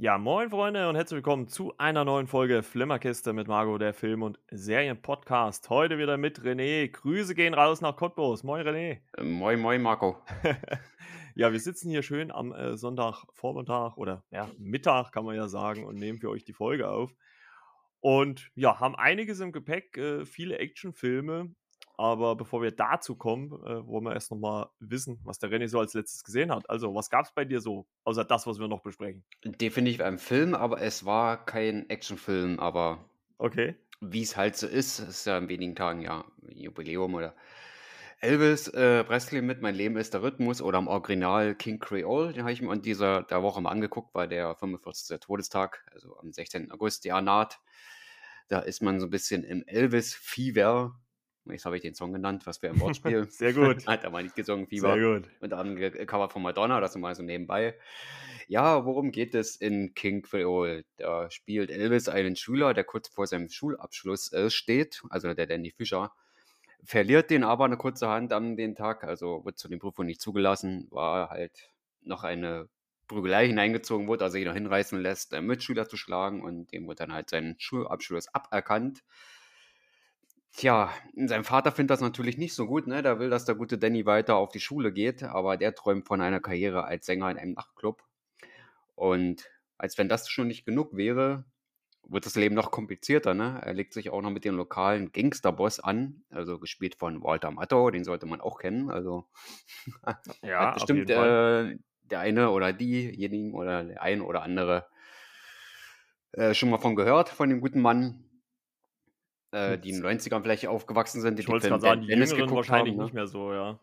Ja, moin Freunde und herzlich willkommen zu einer neuen Folge Flimmerkiste mit Margot, der Film- und Serienpodcast. Heute wieder mit René. Grüße gehen raus nach Cottbus. Moin René. Äh, moin, moin Marco. ja, wir sitzen hier schön am äh, Sonntagvormittag oder ja, Mittag kann man ja sagen und nehmen für euch die Folge auf. Und ja, haben einiges im Gepäck, äh, viele Actionfilme aber bevor wir dazu kommen, äh, wollen wir erst nochmal wissen, was der René so als letztes gesehen hat. Also, was gab es bei dir so, außer das, was wir noch besprechen? Definitiv ein Film, aber es war kein Actionfilm, aber okay. wie es halt so ist, ist ja in wenigen Tagen ja Jubiläum oder Elvis äh, Presley mit Mein Leben ist der Rhythmus oder im Original King Creole, den habe ich mir in dieser der Woche mal angeguckt, weil der 45. Todestag, also am 16. August, ja naht. Da ist man so ein bisschen im Elvis-Fever Jetzt habe ich den Song genannt, was wir im Wortspiel. Sehr gut. Hat aber nicht gesungen, Fieber. Sehr gut. Und dann Cover von Madonna, das mal so nebenbei. Ja, worum geht es in King Creole? Da spielt Elvis einen Schüler, der kurz vor seinem Schulabschluss äh, steht, also der Danny Fischer, verliert den aber eine kurze Hand an den Tag, also wird zu den Prüfungen nicht zugelassen, war halt noch eine Prügelei hineingezogen wurde, also ihn noch hinreißen lässt, einen Mitschüler zu schlagen und dem wird dann halt sein Schulabschluss aberkannt. Tja, sein Vater findet das natürlich nicht so gut, ne? Der will, dass der gute Danny weiter auf die Schule geht, aber der träumt von einer Karriere als Sänger in einem Nachtclub. Und als wenn das schon nicht genug wäre, wird das Leben noch komplizierter, ne? Er legt sich auch noch mit dem lokalen Gangsterboss an, also gespielt von Walter Matthau, den sollte man auch kennen. Also ja, hat bestimmt äh, der eine oder diejenigen oder der ein oder andere äh, schon mal von gehört, von dem guten Mann äh, die in den 90ern vielleicht aufgewachsen sind, die ich den Film sagen, die Dennis geguckt wahrscheinlich haben, ne? nicht mehr so, ja.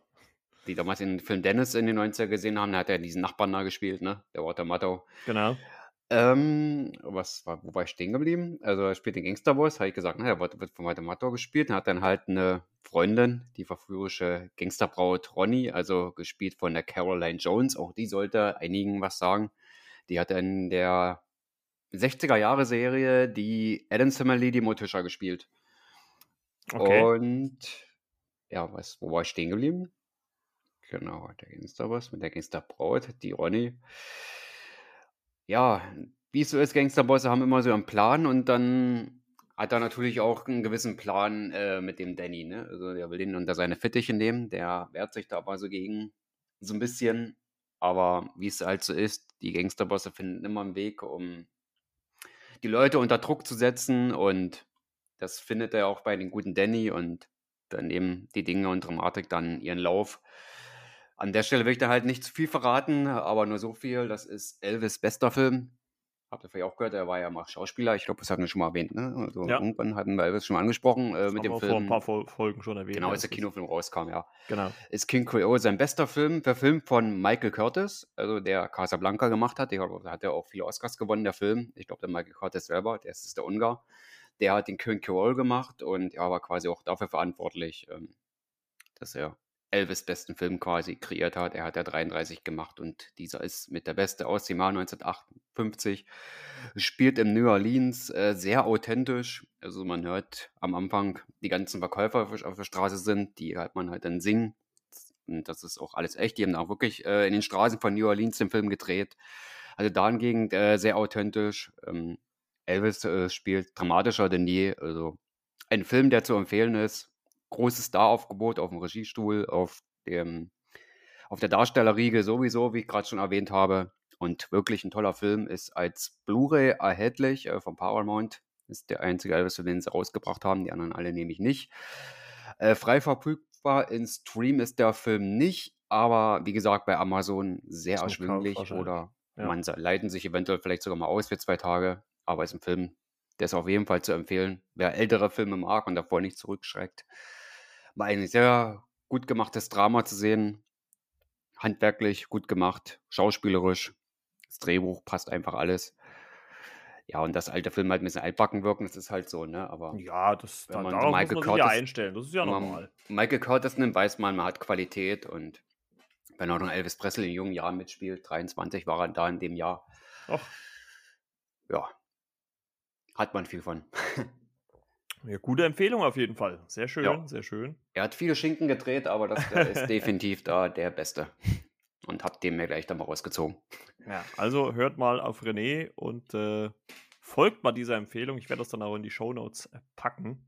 Die damals den Film Dennis in den 90er gesehen haben, da hat er diesen Nachbarn da gespielt, ne? Der Walter Matthau. Genau. Ähm, was war, wo war ich stehen geblieben? Also er spielt den Gangsterboss, habe ich gesagt, ne, der wird von Walter Matthau gespielt. Er hat dann halt eine Freundin, die verführerische Gangsterbraut Ronnie, also gespielt von der Caroline Jones. Auch die sollte einigen was sagen. Die hat in der 60er Jahre Serie die Adam Family, die Motisha gespielt. Okay. Und ja, was, wo war ich stehen geblieben? Genau, da ging es da was mit der Gangsterbraut, die Ronny. Ja, wie es so ist, Gangsterbosse haben immer so einen Plan und dann hat er natürlich auch einen gewissen Plan äh, mit dem Danny, ne? Also der will ihn unter seine Fittiche nehmen, der wehrt sich da aber so gegen so ein bisschen. Aber wie es halt so ist, die Gangsterbosse finden immer einen Weg, um die Leute unter Druck zu setzen und das findet er auch bei den guten Danny und dann nehmen die Dinge und Dramatik dann ihren Lauf. An der Stelle will ich da halt nicht zu viel verraten, aber nur so viel. Das ist Elvis' bester Film. Habt ihr vielleicht auch gehört, er war ja mal Schauspieler. Ich glaube, das hatten wir schon mal erwähnt. Ne? Also ja. Irgendwann hatten wir Elvis schon mal angesprochen äh, mit dem Film. vor ein paar Folgen schon erwähnt. Genau, als der Kinofilm rauskam, ja. Genau. Ist King Creole sein bester Film, verfilmt von Michael Curtis, also der Casablanca gemacht hat. Der hat ja auch viele Oscars gewonnen, der Film. Ich glaube, der Michael Curtis selber, der ist der Ungar. Der hat den King Creole gemacht und er war quasi auch dafür verantwortlich, ähm, dass er Elvis besten Film quasi kreiert hat. Er hat ja 33 gemacht und dieser ist mit der Beste aus dem Jahr 1958. Spielt im New Orleans äh, sehr authentisch. Also man hört am Anfang die ganzen Verkäufer auf, auf der Straße sind, die hört man halt dann singen. Und das ist auch alles echt. Die haben auch wirklich äh, in den Straßen von New Orleans den Film gedreht. Also dahingehend äh, sehr authentisch. Ähm, Elvis äh, spielt dramatischer denn je. Also ein Film, der zu empfehlen ist. Großes Staraufgebot auf dem Regiestuhl, auf dem auf der Darstellerriege sowieso, wie ich gerade schon erwähnt habe. Und wirklich ein toller Film ist als Blu-ray erhältlich äh, von Paramount. Ist der einzige Elvis, den sie rausgebracht haben. Die anderen alle nehme ich nicht. Äh, frei verfügbar in Stream ist der Film nicht, aber wie gesagt bei Amazon sehr erschwinglich oder ja. man leiten sich eventuell vielleicht sogar mal aus für zwei Tage. Aber ist ein Film, der ist auf jeden Fall zu empfehlen. Wer ältere Filme mag und davor nicht zurückschreckt, mal ein sehr gut gemachtes Drama zu sehen. Handwerklich gut gemacht, schauspielerisch. Das Drehbuch passt einfach alles. Ja, und das alte Film halt ein bisschen altbacken wirken, das ist halt so, ne? Aber ja, das wenn man da, Michael muss man Curtis, ja einstellen, das ist ja normal. Michael Curtis nimmt, weiß man, man hat Qualität und wenn auch noch Elvis Presley in jungen Jahren mitspielt, 23 war er da in dem Jahr. Ach. Ja, hat man viel von. Ja, gute Empfehlung auf jeden Fall. Sehr schön, ja. sehr schön. Er hat viele Schinken gedreht, aber das ist definitiv da der Beste. und habe den mir gleich dann mal rausgezogen. Ja, also hört mal auf René und äh, folgt mal dieser Empfehlung. Ich werde das dann auch in die Show Notes äh, packen.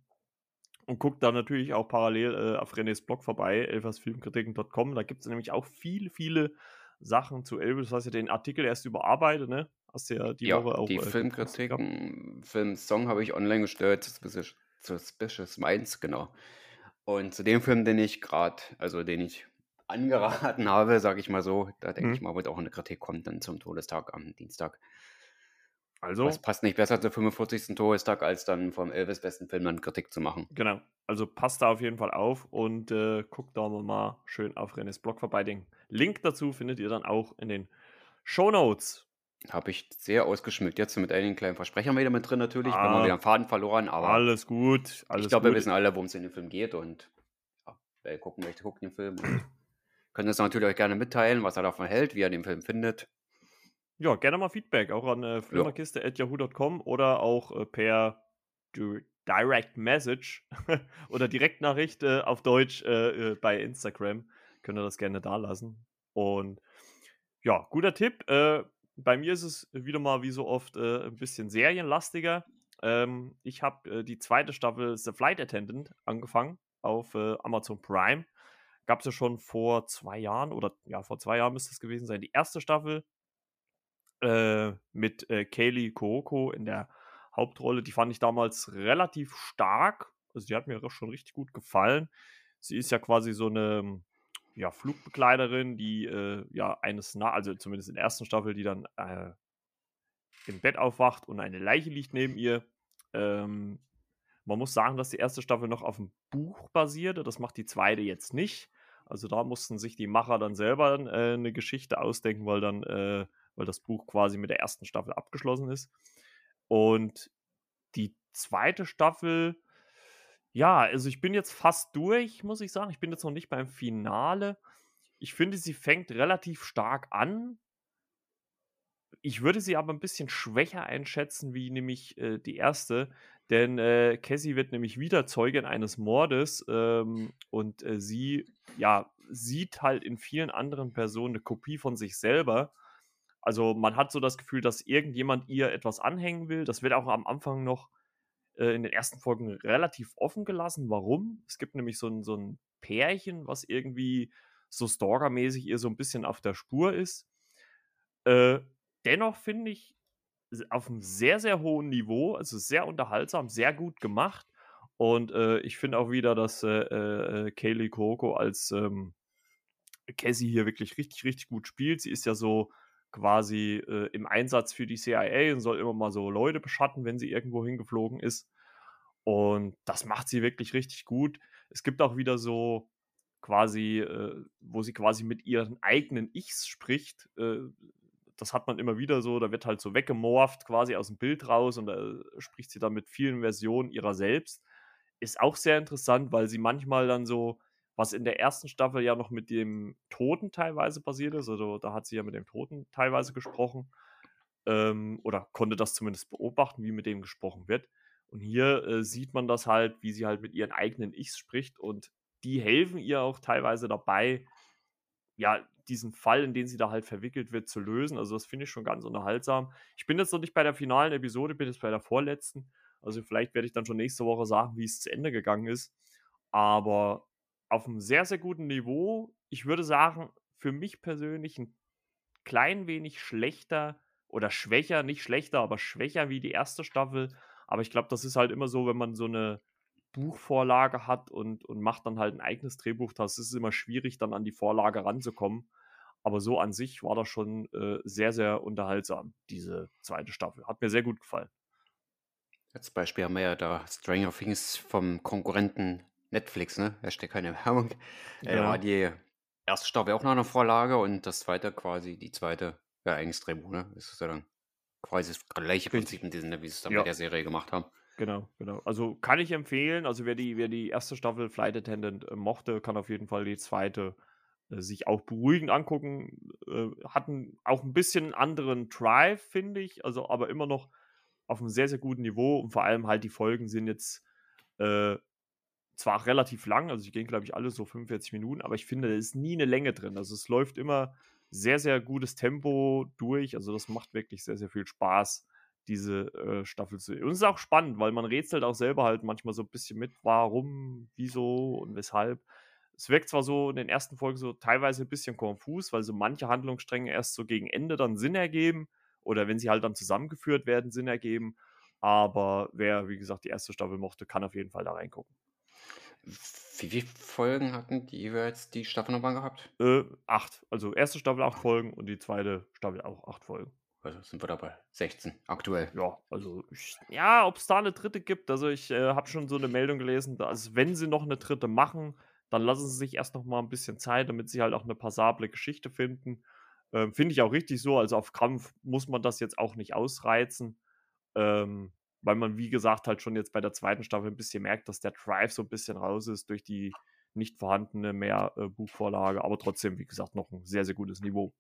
Und guckt da natürlich auch parallel äh, auf Renés Blog vorbei, elversfilmkritiken.com. Da gibt es nämlich auch viele, viele Sachen zu Elvis. Du hast ja den Artikel erst überarbeitet, ne? Hast du ja die ja, Woche auch. Die äh, Filmkritiken, Film-Song habe ich online gestellt, Suspicious, Suspicious Minds, genau. Und zu dem Film, den ich gerade, also den ich angeraten habe, sage ich mal so, da denke Mhm. ich mal, wird auch eine Kritik kommen dann zum Todestag am Dienstag. Also, Was passt nicht besser zum 45. Todestag, als dann vom Elvis besten Film dann Kritik zu machen. genau. Also passt da auf jeden Fall auf und äh, guckt da mal schön auf Renés Blog vorbei. Den Link dazu findet ihr dann auch in den Show Notes. Habe ich sehr ausgeschmückt. Jetzt mit einigen kleinen Versprechern wieder mit drin natürlich. Wir haben Ah. wieder einen Faden verloren, aber Alles gut. Alles ich glaube, wir wissen alle, worum es in dem Film geht und ja, wer gucken möchte, guckt den Film. Und könnt es natürlich euch gerne mitteilen, was er davon hält, wie er den Film findet. Ja, gerne mal Feedback, auch an äh, flimmerkiste.yahoo.com oder auch äh, per Di- Direct Message oder Direktnachricht äh, auf Deutsch äh, äh, bei Instagram. Könnt ihr das gerne da lassen. Und ja, guter Tipp. Äh, bei mir ist es wieder mal wie so oft äh, ein bisschen serienlastiger. Ähm, ich habe äh, die zweite Staffel The Flight Attendant angefangen auf äh, Amazon Prime. Gab es ja schon vor zwei Jahren oder ja, vor zwei Jahren müsste es gewesen sein. Die erste Staffel äh, mit äh, Kaylee Kuroko in der Hauptrolle. Die fand ich damals relativ stark. Also die hat mir schon richtig gut gefallen. Sie ist ja quasi so eine ja, Flugbegleiterin, die äh, ja eines, Na also zumindest in der ersten Staffel, die dann äh, im Bett aufwacht und eine Leiche liegt neben ihr. Ähm, man muss sagen, dass die erste Staffel noch auf dem Buch basierte. Das macht die zweite jetzt nicht. Also da mussten sich die Macher dann selber äh, eine Geschichte ausdenken, weil dann, äh, weil das Buch quasi mit der ersten Staffel abgeschlossen ist. Und die zweite Staffel, ja, also ich bin jetzt fast durch, muss ich sagen. Ich bin jetzt noch nicht beim Finale. Ich finde, sie fängt relativ stark an. Ich würde sie aber ein bisschen schwächer einschätzen, wie nämlich äh, die erste. Denn äh, Cassie wird nämlich wieder Zeugin eines Mordes ähm, und äh, sie ja, sieht halt in vielen anderen Personen eine Kopie von sich selber. Also man hat so das Gefühl, dass irgendjemand ihr etwas anhängen will. Das wird auch am Anfang noch äh, in den ersten Folgen relativ offen gelassen. Warum? Es gibt nämlich so ein, so ein Pärchen, was irgendwie so stalkermäßig ihr so ein bisschen auf der Spur ist. Äh, dennoch finde ich auf einem sehr, sehr hohen Niveau, also sehr unterhaltsam, sehr gut gemacht. Und äh, ich finde auch wieder, dass äh, äh, Kaylee Kuroko als ähm, Cassie hier wirklich richtig, richtig gut spielt. Sie ist ja so quasi äh, im Einsatz für die CIA und soll immer mal so Leute beschatten, wenn sie irgendwo hingeflogen ist. Und das macht sie wirklich richtig gut. Es gibt auch wieder so quasi, äh, wo sie quasi mit ihren eigenen Ichs spricht. Äh, das hat man immer wieder so, da wird halt so weggemorpht quasi aus dem Bild raus und da spricht sie dann mit vielen Versionen ihrer selbst. Ist auch sehr interessant, weil sie manchmal dann so, was in der ersten Staffel ja noch mit dem Toten teilweise passiert ist, also da hat sie ja mit dem Toten teilweise gesprochen ähm, oder konnte das zumindest beobachten, wie mit dem gesprochen wird. Und hier äh, sieht man das halt, wie sie halt mit ihren eigenen Ichs spricht und die helfen ihr auch teilweise dabei, ja, diesen Fall, in den sie da halt verwickelt wird, zu lösen. Also das finde ich schon ganz unterhaltsam. Ich bin jetzt noch nicht bei der finalen Episode, bin jetzt bei der vorletzten. Also vielleicht werde ich dann schon nächste Woche sagen, wie es zu Ende gegangen ist. Aber auf einem sehr, sehr guten Niveau. Ich würde sagen, für mich persönlich ein klein wenig schlechter oder schwächer, nicht schlechter, aber schwächer wie die erste Staffel. Aber ich glaube, das ist halt immer so, wenn man so eine Buchvorlage hat und, und macht dann halt ein eigenes Drehbuch, das ist immer schwierig, dann an die Vorlage ranzukommen. Aber so an sich war das schon äh, sehr, sehr unterhaltsam, diese zweite Staffel. Hat mir sehr gut gefallen. Als Beispiel haben wir ja da Stranger Things vom Konkurrenten Netflix, ne? Hashtag keine Werbung. Äh, Genau. war die erste Staffel auch noch eine Vorlage und das zweite quasi die zweite, ja, eigenes Drehbuch, ne? Das ist ja dann quasi das gleiche Prinzip in diesem, wie sie es dann Ja. bei der Serie gemacht haben. Genau, genau. Also kann ich empfehlen. Also wer die, wer die erste Staffel Flight Attendant äh, mochte, kann auf jeden Fall die zweite äh, sich auch beruhigend angucken. Äh, hatten auch ein bisschen einen anderen Drive, finde ich. Also aber immer noch auf einem sehr, sehr guten Niveau. Und vor allem halt die Folgen sind jetzt äh, zwar relativ lang, also die gehen, glaube ich, alle so 45 Minuten, aber ich finde, da ist nie eine Länge drin. Also es läuft immer sehr, sehr gutes Tempo durch. Also das macht wirklich sehr, sehr viel Spaß, diese äh, Staffel zu sehen. Und es ist auch spannend, weil man rätselt auch selber halt manchmal so ein bisschen mit, warum, wieso und weshalb. Es wirkt zwar so in den ersten Folgen so teilweise ein bisschen konfus, weil so manche Handlungsstränge erst so gegen Ende dann Sinn ergeben oder wenn sie halt dann zusammengeführt werden, Sinn ergeben. Aber wer, wie gesagt, die erste Staffel mochte, kann auf jeden Fall da reingucken. Wie viele Folgen hatten die jeweils die Staffel nochmal gehabt? Äh, acht. Also erste Staffel acht Folgen und die zweite Staffel auch acht Folgen. Also sind wir dabei 16 aktuell. Ja, also ich, ja, ob es da eine dritte gibt. Also ich äh, habe schon so eine Meldung gelesen, dass wenn sie noch eine dritte machen, dann lassen sie sich erst noch mal ein bisschen Zeit, damit sie halt auch eine passable Geschichte finden. Ähm, Finde ich auch richtig so. Also auf Krampf muss man das jetzt auch nicht ausreizen. Ähm, weil man, wie gesagt, halt schon jetzt bei der zweiten Staffel ein bisschen merkt, dass der Drive so ein bisschen raus ist durch die nicht vorhandene mehr äh, Buchvorlage, aber trotzdem, wie gesagt, noch ein sehr, sehr gutes Niveau.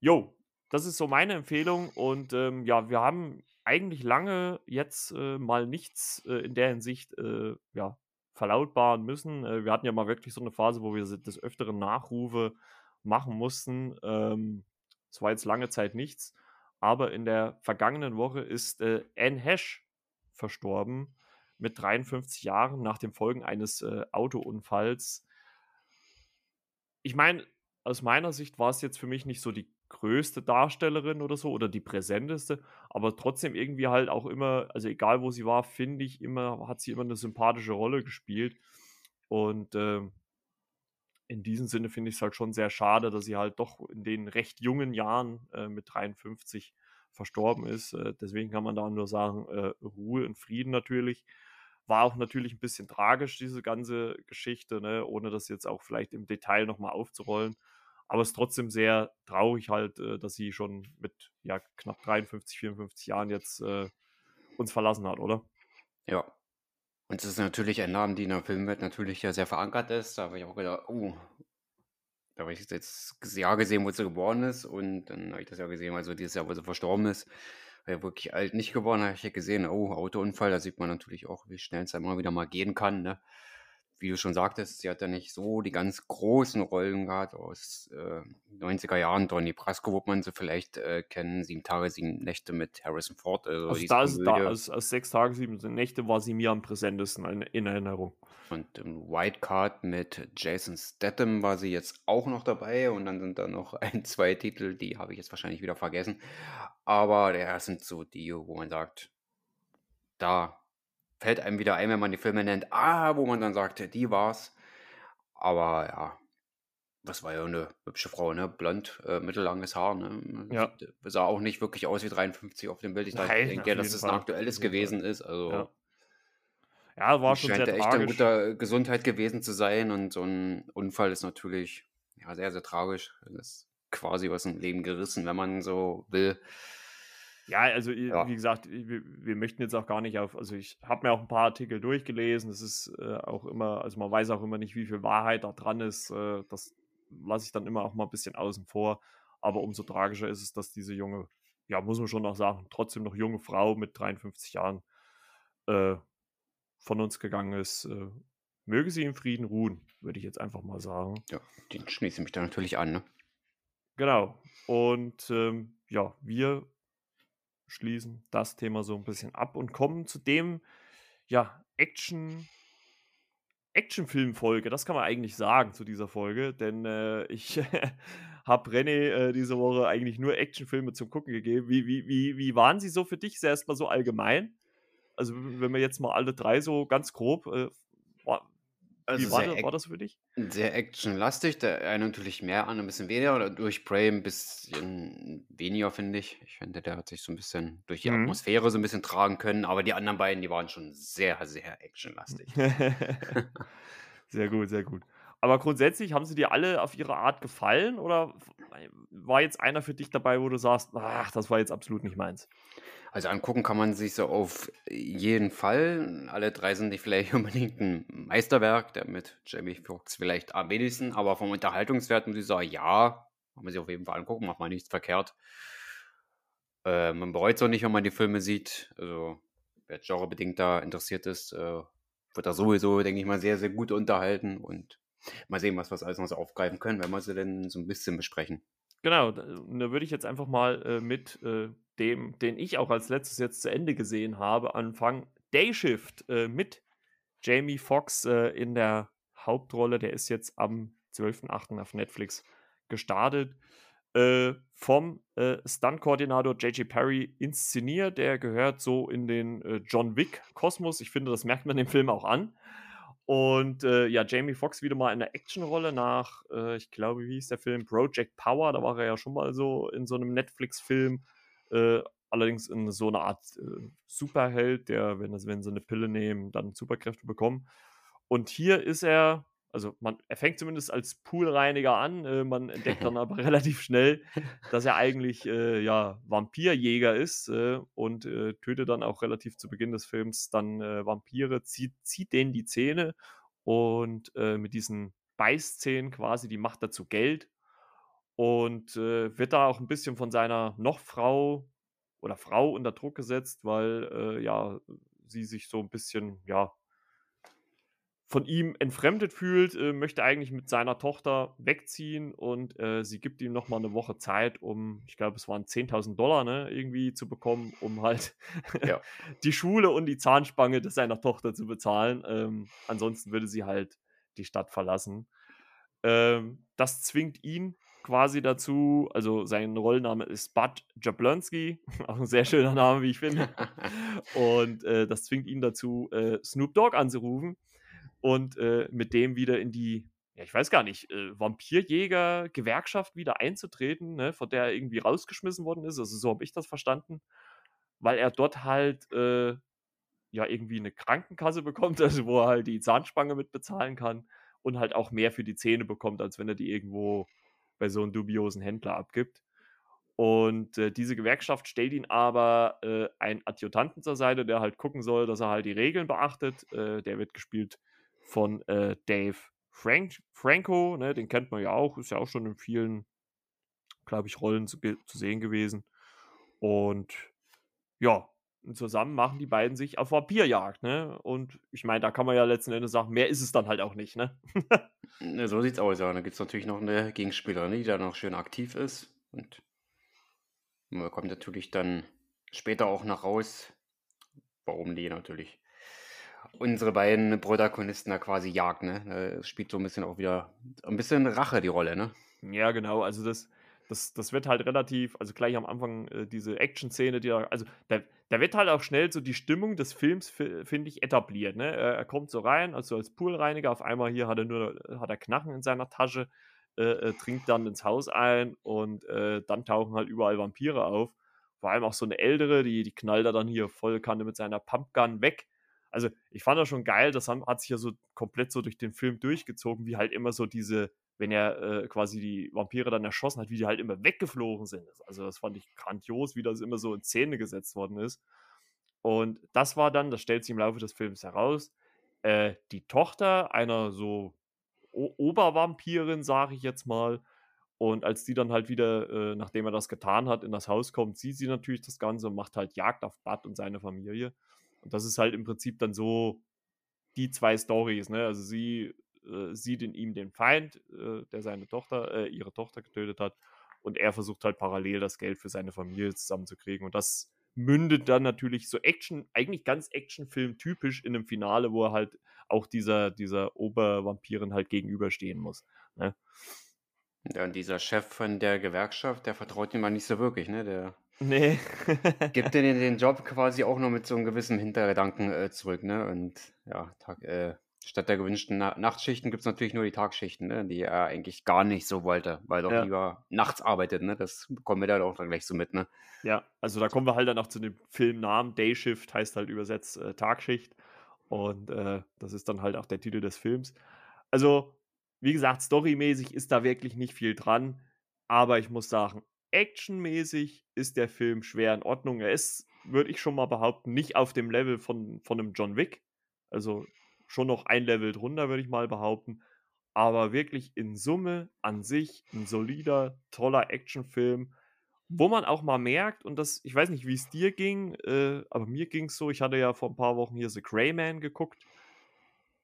Jo, das ist so meine Empfehlung und ähm, ja, wir haben eigentlich lange jetzt äh, mal nichts äh, in der Hinsicht äh, ja, verlautbaren müssen. Äh, wir hatten ja mal wirklich so eine Phase, wo wir des Öfteren Nachrufe machen mussten. Ähm, es war jetzt lange Zeit nichts. Aber in der vergangenen Woche ist äh, Anne Hesh verstorben mit 53 Jahren nach den Folgen eines äh, Autounfalls. Ich meine, aus meiner Sicht war es jetzt für mich nicht so die größte Darstellerin oder so oder die präsenteste, aber trotzdem irgendwie halt auch immer, also egal wo sie war, finde ich immer, hat sie immer eine sympathische Rolle gespielt. Und äh, in diesem Sinne finde ich es halt schon sehr schade, dass sie halt doch in den recht jungen Jahren äh, mit 53 verstorben ist. Äh, deswegen kann man da nur sagen, äh, Ruhe und Frieden natürlich. War auch natürlich ein bisschen tragisch, diese ganze Geschichte, ne? ohne das jetzt auch vielleicht im Detail nochmal aufzurollen. Aber es ist trotzdem sehr traurig halt, äh, dass sie schon mit ja, knapp 53, 54 Jahren jetzt äh, uns verlassen hat, oder? Ja, und es ist natürlich ein Name, die in der Filmwelt natürlich ja sehr verankert ist. Da habe ich auch gedacht, oh, da habe ich jetzt das Jahr gesehen, wo sie geboren ist. Und dann habe ich das Jahr gesehen, also dieses Jahr, wo sie verstorben ist. Weil wirklich alt nicht geworden, habe ich gesehen, oh, Autounfall, da sieht man natürlich auch, wie schnell es immer wieder mal gehen kann. Ne? Wie du schon sagtest, sie hat ja nicht so die ganz großen Rollen gehabt aus äh, 90er Jahren. Donny Brasco wird man sie vielleicht äh, kennen. Sieben Tage, sieben Nächte mit Harrison Ford. Also, also da ist, da, als, als sechs Tage, sieben Nächte war sie mir am präsentesten in, in Erinnerung. Und im White Card mit Jason Statham war sie jetzt auch noch dabei. Und dann sind da noch ein, zwei Titel, die habe ich jetzt wahrscheinlich wieder vergessen. Aber ja, sind so die, wo man sagt, da fällt einem wieder ein, wenn man die Filme nennt, ah, wo man dann sagt, die war's. Aber ja, das war ja eine hübsche Frau, ne? Blond, äh, mittellanges Haar, ne? Ja. Sah auch nicht wirklich aus wie 53 auf dem Bild. Ich Nein, denke, dass es ein aktuelles gewesen ist. Also. Ja. Ja, war schon scheint sehr echt in guter Gesundheit gewesen zu sein und so ein Unfall ist natürlich ja, sehr, sehr tragisch. Das ist quasi aus dem Leben gerissen, wenn man so will. Ja, also ja. wie gesagt, wir, wir, möchten jetzt auch gar nicht auf, also ich habe mir auch ein paar Artikel durchgelesen, es ist äh, auch immer, also man weiß auch immer nicht, wie viel Wahrheit da dran ist, äh, das lasse ich dann immer auch mal ein bisschen außen vor, aber umso tragischer ist es, dass diese junge, ja, muss man schon noch sagen, trotzdem noch junge Frau mit 53 Jahren äh, von uns gegangen ist. Äh, möge sie im Frieden ruhen, würde ich jetzt einfach mal sagen. Ja, den schließe ich mich da natürlich an, ne? Genau. Und ähm, ja, wir schließen das Thema so ein bisschen ab und kommen zu dem, ja, Action, Actionfilm-Folge, das kann man eigentlich sagen zu dieser Folge, denn äh, ich habe René äh, diese Woche eigentlich nur Actionfilme zum Gucken gegeben. Wie, wie, wie, wie waren sie so für dich? Erst mal so allgemein. Also, wenn wir jetzt mal alle drei so ganz grob, äh, also Wie war, das, war das für dich? Sehr actionlastig, der eine natürlich mehr an, ein bisschen weniger, oder durch Prey ein bisschen weniger, finde ich. Ich finde, der hat sich so ein bisschen durch die mhm. Atmosphäre so ein bisschen tragen können, aber die anderen beiden, die waren schon sehr, sehr actionlastig. sehr gut, sehr gut. Aber grundsätzlich haben sie dir alle auf ihre Art gefallen oder war jetzt einer für dich dabei, wo du sagst, ach, das war jetzt absolut nicht meins? Also angucken kann man sich so auf jeden Fall. Alle drei sind nicht vielleicht unbedingt ein Meisterwerk, der mit Jamie Foxx vielleicht am wenigsten, aber vom Unterhaltungswert muss ich sagen, ja, kann man sich auf jeden Fall angucken, macht man nichts verkehrt. Äh, man bereut es auch nicht, wenn man die Filme sieht. Also wer genrebedingt da interessiert ist, äh, wird da sowieso, denke ich mal, sehr, sehr gut unterhalten und Mal sehen, was wir alles noch so aufgreifen können, wenn wir sie denn so ein bisschen besprechen. Genau, da, würde ich jetzt einfach mal äh, mit äh, dem, den ich auch als letztes jetzt zu Ende gesehen habe, anfangen. Day Shift äh, mit Jamie Foxx äh, in der Hauptrolle. Der ist jetzt am 12.8. auf Netflix gestartet. Äh, vom äh, Stunt-Koordinator J.J. Perry inszeniert. Der gehört so in den John Wick-Kosmos. Ich finde, das merkt man dem Film auch an. Und äh, ja, Jamie Foxx wieder mal in der Actionrolle nach, äh, ich glaube, wie hieß der Film? Project Power. Da war er ja schon mal so in so einem Netflix-Film. Äh, allerdings in so einer Art äh, Superheld, der, wenn, wenn sie eine Pille nehmen, dann Superkräfte bekommen. Und hier ist er, also man, er fängt zumindest als Poolreiniger an, äh, man entdeckt dann aber relativ schnell, dass er eigentlich äh, ja, Vampirjäger ist äh, und äh, tötet dann auch relativ zu Beginn des Films dann äh, Vampire, zieht, zieht denen die Zähne und äh, mit diesen Beißzähnen quasi, die macht dazu Geld und wird da auch ein bisschen von seiner noch Frau oder Frau unter Druck gesetzt, weil ja sie sich so ein bisschen ja von ihm entfremdet fühlt, äh, möchte eigentlich mit seiner Tochter wegziehen und äh, sie gibt ihm noch mal eine Woche Zeit, um, ich glaube, es waren 10.000 Dollar, ne, irgendwie zu bekommen, um halt ja. die Schule und die Zahnspange des seiner Tochter zu bezahlen. Ähm, ansonsten würde sie halt die Stadt verlassen. Ähm, das zwingt ihn quasi dazu, also sein Rollenname ist Bud Jablonski, auch ein sehr schöner Name, wie ich finde. und äh, das zwingt ihn dazu, äh, Snoop Dogg anzurufen und äh, mit dem wieder in die, ja, ich weiß gar nicht, äh, Vampirjäger-Gewerkschaft wieder einzutreten, ne, von der er irgendwie rausgeschmissen worden ist. Also so habe ich das verstanden, weil er dort halt äh, ja irgendwie eine Krankenkasse bekommt, also wo er halt die Zahnspange mit bezahlen kann und halt auch mehr für die Zähne bekommt, als wenn er die irgendwo bei so einem dubiosen Händler abgibt. Und äh, diese Gewerkschaft stellt ihn aber äh, einen Adjutanten zur Seite, der halt gucken soll, dass er halt die Regeln beachtet. Äh, der wird gespielt von äh, Dave Frank Franco, ne, den kennt man ja auch, ist ja auch schon in vielen, glaube ich, Rollen zu, zu sehen gewesen. Und ja, zusammen machen die beiden sich auf Vampirjagd, ne? Und ich meine, da kann man ja letzten Endes sagen, mehr ist es dann halt auch nicht, ne? ne so sieht's aus, ja. Da gibt es natürlich noch eine Gegenspielerin, die da noch schön aktiv ist. Und man kommt natürlich dann später auch noch raus, warum die natürlich unsere beiden Protagonisten da quasi jagt, ne? Das spielt so ein bisschen auch wieder ein bisschen Rache die Rolle, ne? Ja, genau. Also das das, das wird halt relativ, also gleich am Anfang äh, diese Action-Szene, die da, also da, da wird halt auch schnell so die Stimmung des Films, finde ich, etabliert. Ne? Er, er, kommt so rein, also als Poolreiniger, auf einmal hier hat er nur, hat er Knacken in seiner Tasche, äh, äh, trinkt dann ins Haus ein und äh, dann tauchen halt überall Vampire auf. Vor allem auch so eine ältere, die, die knallt er dann hier voll mit seiner Pumpgun weg. Also ich fand das schon geil, das hat sich ja so komplett so durch den Film durchgezogen, wie halt immer so diese wenn er äh, quasi die Vampire dann erschossen hat, wie die halt immer weggeflogen sind. Also das fand ich grandios, wie das immer so in Szene gesetzt worden ist. Und das war dann, das stellt sich im Laufe des Films heraus, äh, die Tochter einer so o Obervampirin, sage ich jetzt mal. Und als die dann halt wieder, äh, nachdem er das getan hat, in das Haus kommt, sieht sie natürlich das Ganze und macht halt Jagd auf Bud und seine Familie. Und das ist halt im Prinzip dann so die zwei Stories, ne? Also sie äh, sieht in ihm den Feind, äh, der seine Tochter, äh, ihre Tochter getötet hat. Und er versucht halt parallel das Geld für seine Familie zusammenzukriegen. Und das mündet dann natürlich so Action, eigentlich ganz Actionfilm-typisch in einem Finale, wo er halt auch dieser, dieser Obervampirin halt gegenüberstehen muss. Ne? Ja, und dieser Chef von der Gewerkschaft, der vertraut ihm mal nicht so wirklich, ne? Der nee. gibt den, den Job quasi auch noch mit so einem gewissen Hintergedanken äh, zurück, ne? Und ja, Tag, äh, Statt der gewünschten Na Nachtschichten gibt es natürlich nur die Tagschichten, ne, die er eigentlich gar nicht so wollte, weil er doch ja. lieber nachts arbeitet. Ne? Das bekommen wir dann auch dann gleich so mit. Ne? Ja, also da kommen wir halt dann auch zu dem Filmnamen. Day Shift heißt halt übersetzt äh, Tagschicht. Und äh, das ist dann halt auch der Titel des Films. Also, wie gesagt, storymäßig ist da wirklich nicht viel dran. Aber ich muss sagen, actionmäßig ist der Film schwer in Ordnung. Er ist, würde ich schon mal behaupten, nicht auf dem Level von, von einem John Wick. Also schon noch ein Level drunter, würde ich mal behaupten. Aber wirklich in Summe an sich ein solider, toller Actionfilm, wo man auch mal merkt, und das, ich weiß nicht, wie es dir ging, äh, aber mir ging es so, ich hatte ja vor ein paar Wochen hier The Grey Man geguckt.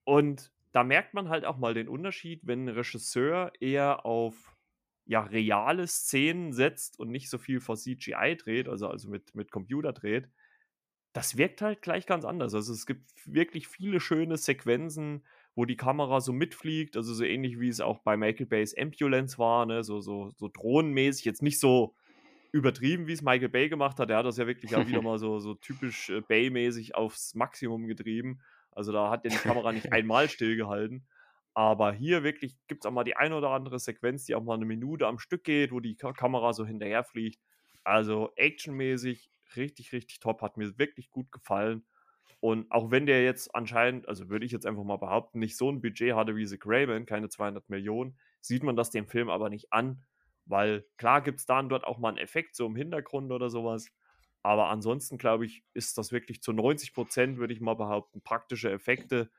Und da merkt man halt auch mal den Unterschied, wenn ein Regisseur eher auf ja, reale Szenen setzt und nicht so viel vor CGI dreht, also, also mit, mit Computer dreht, das wirkt halt gleich ganz anders. Also es gibt wirklich viele schöne Sequenzen, wo die Kamera so mitfliegt, also so ähnlich wie es auch bei Michael Bays Ambulance war, ne? so, so, so drohnenmäßig, jetzt nicht so übertrieben, wie es Michael Bay gemacht hat. Der hat das ja wirklich auch wieder mal so, so typisch äh, Bay-mäßig aufs Maximum getrieben. Also da hat ja die Kamera nicht einmal stillgehalten. Aber hier wirklich gibt es auch mal die eine oder andere Sequenz, die auch mal eine Minute am Stück geht, wo die Kamera so hinterher fliegt. Also actionmäßig richtig, richtig top. Hat mir wirklich gut gefallen. Und auch wenn der jetzt anscheinend, also würde ich jetzt einfach mal behaupten, nicht so ein Budget hatte wie The Craven, keine 200 Millionen, sieht man das dem Film aber nicht an, weil klar gibt es da und dort auch mal einen Effekt so im Hintergrund oder sowas. Aber ansonsten glaube ich, ist das wirklich zu 90 Prozent, würde ich mal behaupten, praktische Effekte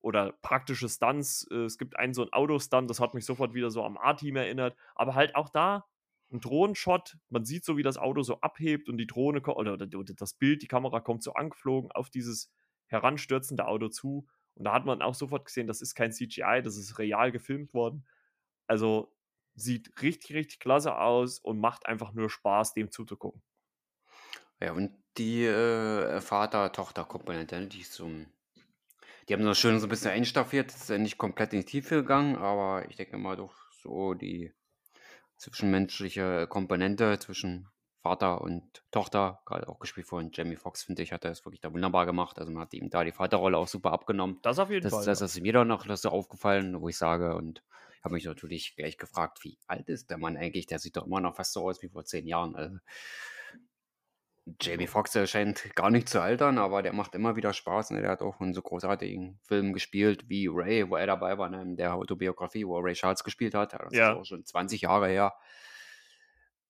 oder praktische Stunts. Äh, es gibt einen so ein Autostunt, das hat mich sofort wieder so am A-Team erinnert. Aber halt auch da ein Drohnenshot. Man sieht so, wie das Auto so abhebt und die Drohne oder, oder, oder das Bild, die Kamera kommt so angeflogen auf dieses heranstürzende Auto zu. Und da hat man auch sofort gesehen, das ist kein CGI, das ist real gefilmt worden. Also sieht richtig, richtig klasse aus und macht einfach nur Spaß, dem zuzugucken. Ja, und die äh, Vater-Tochter-Komponente, ne, die ist so die haben das schön so ein bisschen einstaffiert, ist ja nicht komplett in die Tiefe gegangen, aber ich denke mal doch so die zwischenmenschliche Komponente zwischen Vater und Tochter, gerade auch gespielt von Jamie Foxx, finde ich, hat er es wirklich da wunderbar gemacht. Also man hat ihm da die Vaterrolle auch super abgenommen. Das auf jeden das, Fall. Das, das ist mir dann noch so aufgefallen, wo ich sage, und ich habe mich natürlich gleich gefragt, wie alt ist der Mann eigentlich? Der sieht doch immer noch fast so aus wie vor zehn Jahren. Also, Jamie Foxx scheint gar nicht zu altern, aber der macht immer wieder Spaß. Ne? Der hat auch in so großartigen Filmen gespielt wie Ray, wo er dabei war, ne? in der Autobiografie, wo Ray Charles gespielt hat. Das Ja. ist auch schon 20 Jahre her.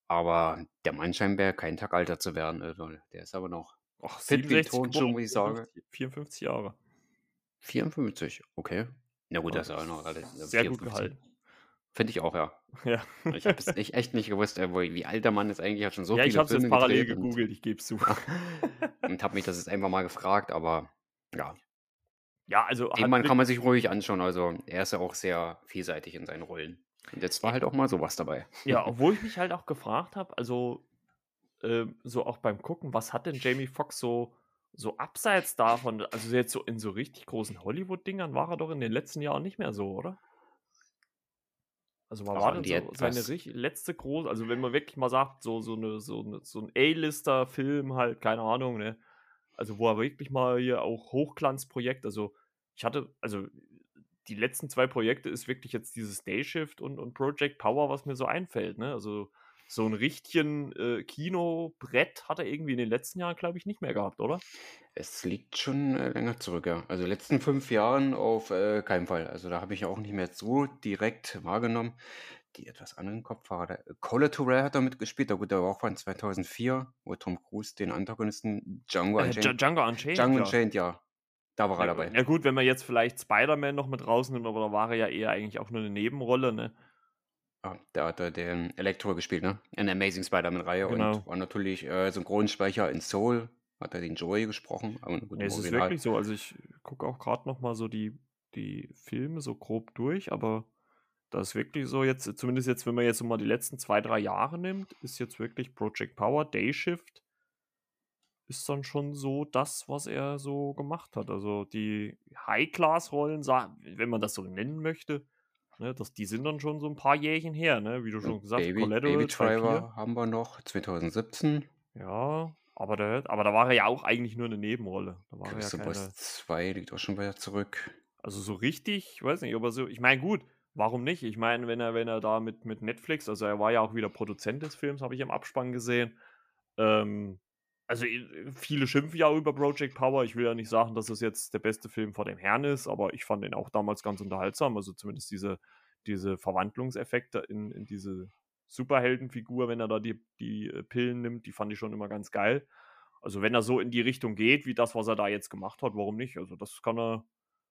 Aber der Mann scheint ja kein Tag alter zu werden. Also, der ist aber noch Ach, fit wie ein 67 Tonschuh, geboren, muss ich sagen. 54, 54 Jahre. 54, okay. Na gut, das ist auch noch relativ. Sehr gut gehalten. Finde ich auch, ja. Ja. Ich habe es echt, echt nicht gewusst, äh, wo- wie alt der Mann ist eigentlich. Hat schon so ja, ich viele habe es parallel gedreht und- gegoogelt, ich gebe es zu. und habe mich das jetzt einfach mal gefragt, aber ja, ja, also den hat Mann wirklich- kann man sich ruhig anschauen. Also er ist ja auch sehr vielseitig in seinen Rollen. Und jetzt war halt auch mal sowas dabei. Ja, obwohl ich mich halt auch gefragt habe, also ähm, so auch beim Gucken, was hat denn Jamie Foxx so, so abseits davon, also jetzt so in so richtig großen Hollywood-Dingern war er doch in den letzten Jahren nicht mehr so, oder? Also Ach, war denn so seine letzte große, also wenn man wirklich mal sagt, so, so, eine, so, eine, so ein A-Lister-Film halt, keine Ahnung, ne? Also wo er wirklich mal hier auch Hochglanzprojekt, also ich hatte, also die letzten zwei Projekte ist wirklich jetzt dieses Dayshift und, und Project Power, was mir so einfällt. Ne? Also so ein richtigen äh, Kinobrett hat er irgendwie in den letzten Jahren, glaube ich, nicht mehr gehabt, oder? Es liegt schon äh, länger zurück, ja. Also letzten fünf Jahren auf äh, keinen Fall. Also da habe ich auch nicht mehr so direkt wahrgenommen. Die etwas anderen Kopfhörer. Color to Rare hat er mitgespielt. Der gut, der war auch von 2004, wo Tom Cruise den Antagonisten Django Äh, Unchained. Dja- Django Unchained. Django ja. Unchained, ja. Da war er dabei. ja gut, wenn man jetzt vielleicht Spider-Man noch mit rausnimmt, aber da war er ja eher eigentlich auch nur eine Nebenrolle, ne? Ja, da hat er den Elektro gespielt, ne? In der Amazing Spider-Man-Reihe Genau. und war natürlich äh, Synchronsprecher in Soul. Hat er den Joey gesprochen. Aber gut, im es ist Original. wirklich so. Also ich gucke auch gerade noch mal so die, die Filme so grob durch, aber das ist wirklich so jetzt, zumindest jetzt, wenn man jetzt mal die letzten zwei, drei Jahre nimmt, ist jetzt wirklich Project Power, Day Shift, ist dann schon so das, was er so gemacht hat. Also die High-Class-Rollen, wenn man das so nennen möchte, ne, das, die sind dann schon so ein paar Jährchen her, ne? Wie du schon gesagt hast, Baby, Collateral Baby 2.4. Driver haben wir noch 2017. Ja, aber, der, aber da war er ja auch eigentlich nur eine Nebenrolle. Da war er ja keine, Boss 2 liegt auch schon wieder zurück. Also so richtig, ich weiß nicht, aber so, ich meine, gut, warum nicht? Ich meine, wenn er, wenn er da mit, mit Netflix, also er war ja auch wieder Produzent des Films, habe ich im Abspann gesehen. Ähm, also i- viele schimpfen ja über Project Power. Ich will ja nicht sagen, dass es jetzt der beste Film vor dem Herrn ist, aber ich fand den auch damals ganz unterhaltsam. Also zumindest diese, diese Verwandlungseffekte in, in diese Superheldenfigur, wenn er da die, die äh, Pillen nimmt, die fand ich schon immer ganz geil. Also wenn er so in die Richtung geht, wie das, was er da jetzt gemacht hat, warum nicht? Also das kann er,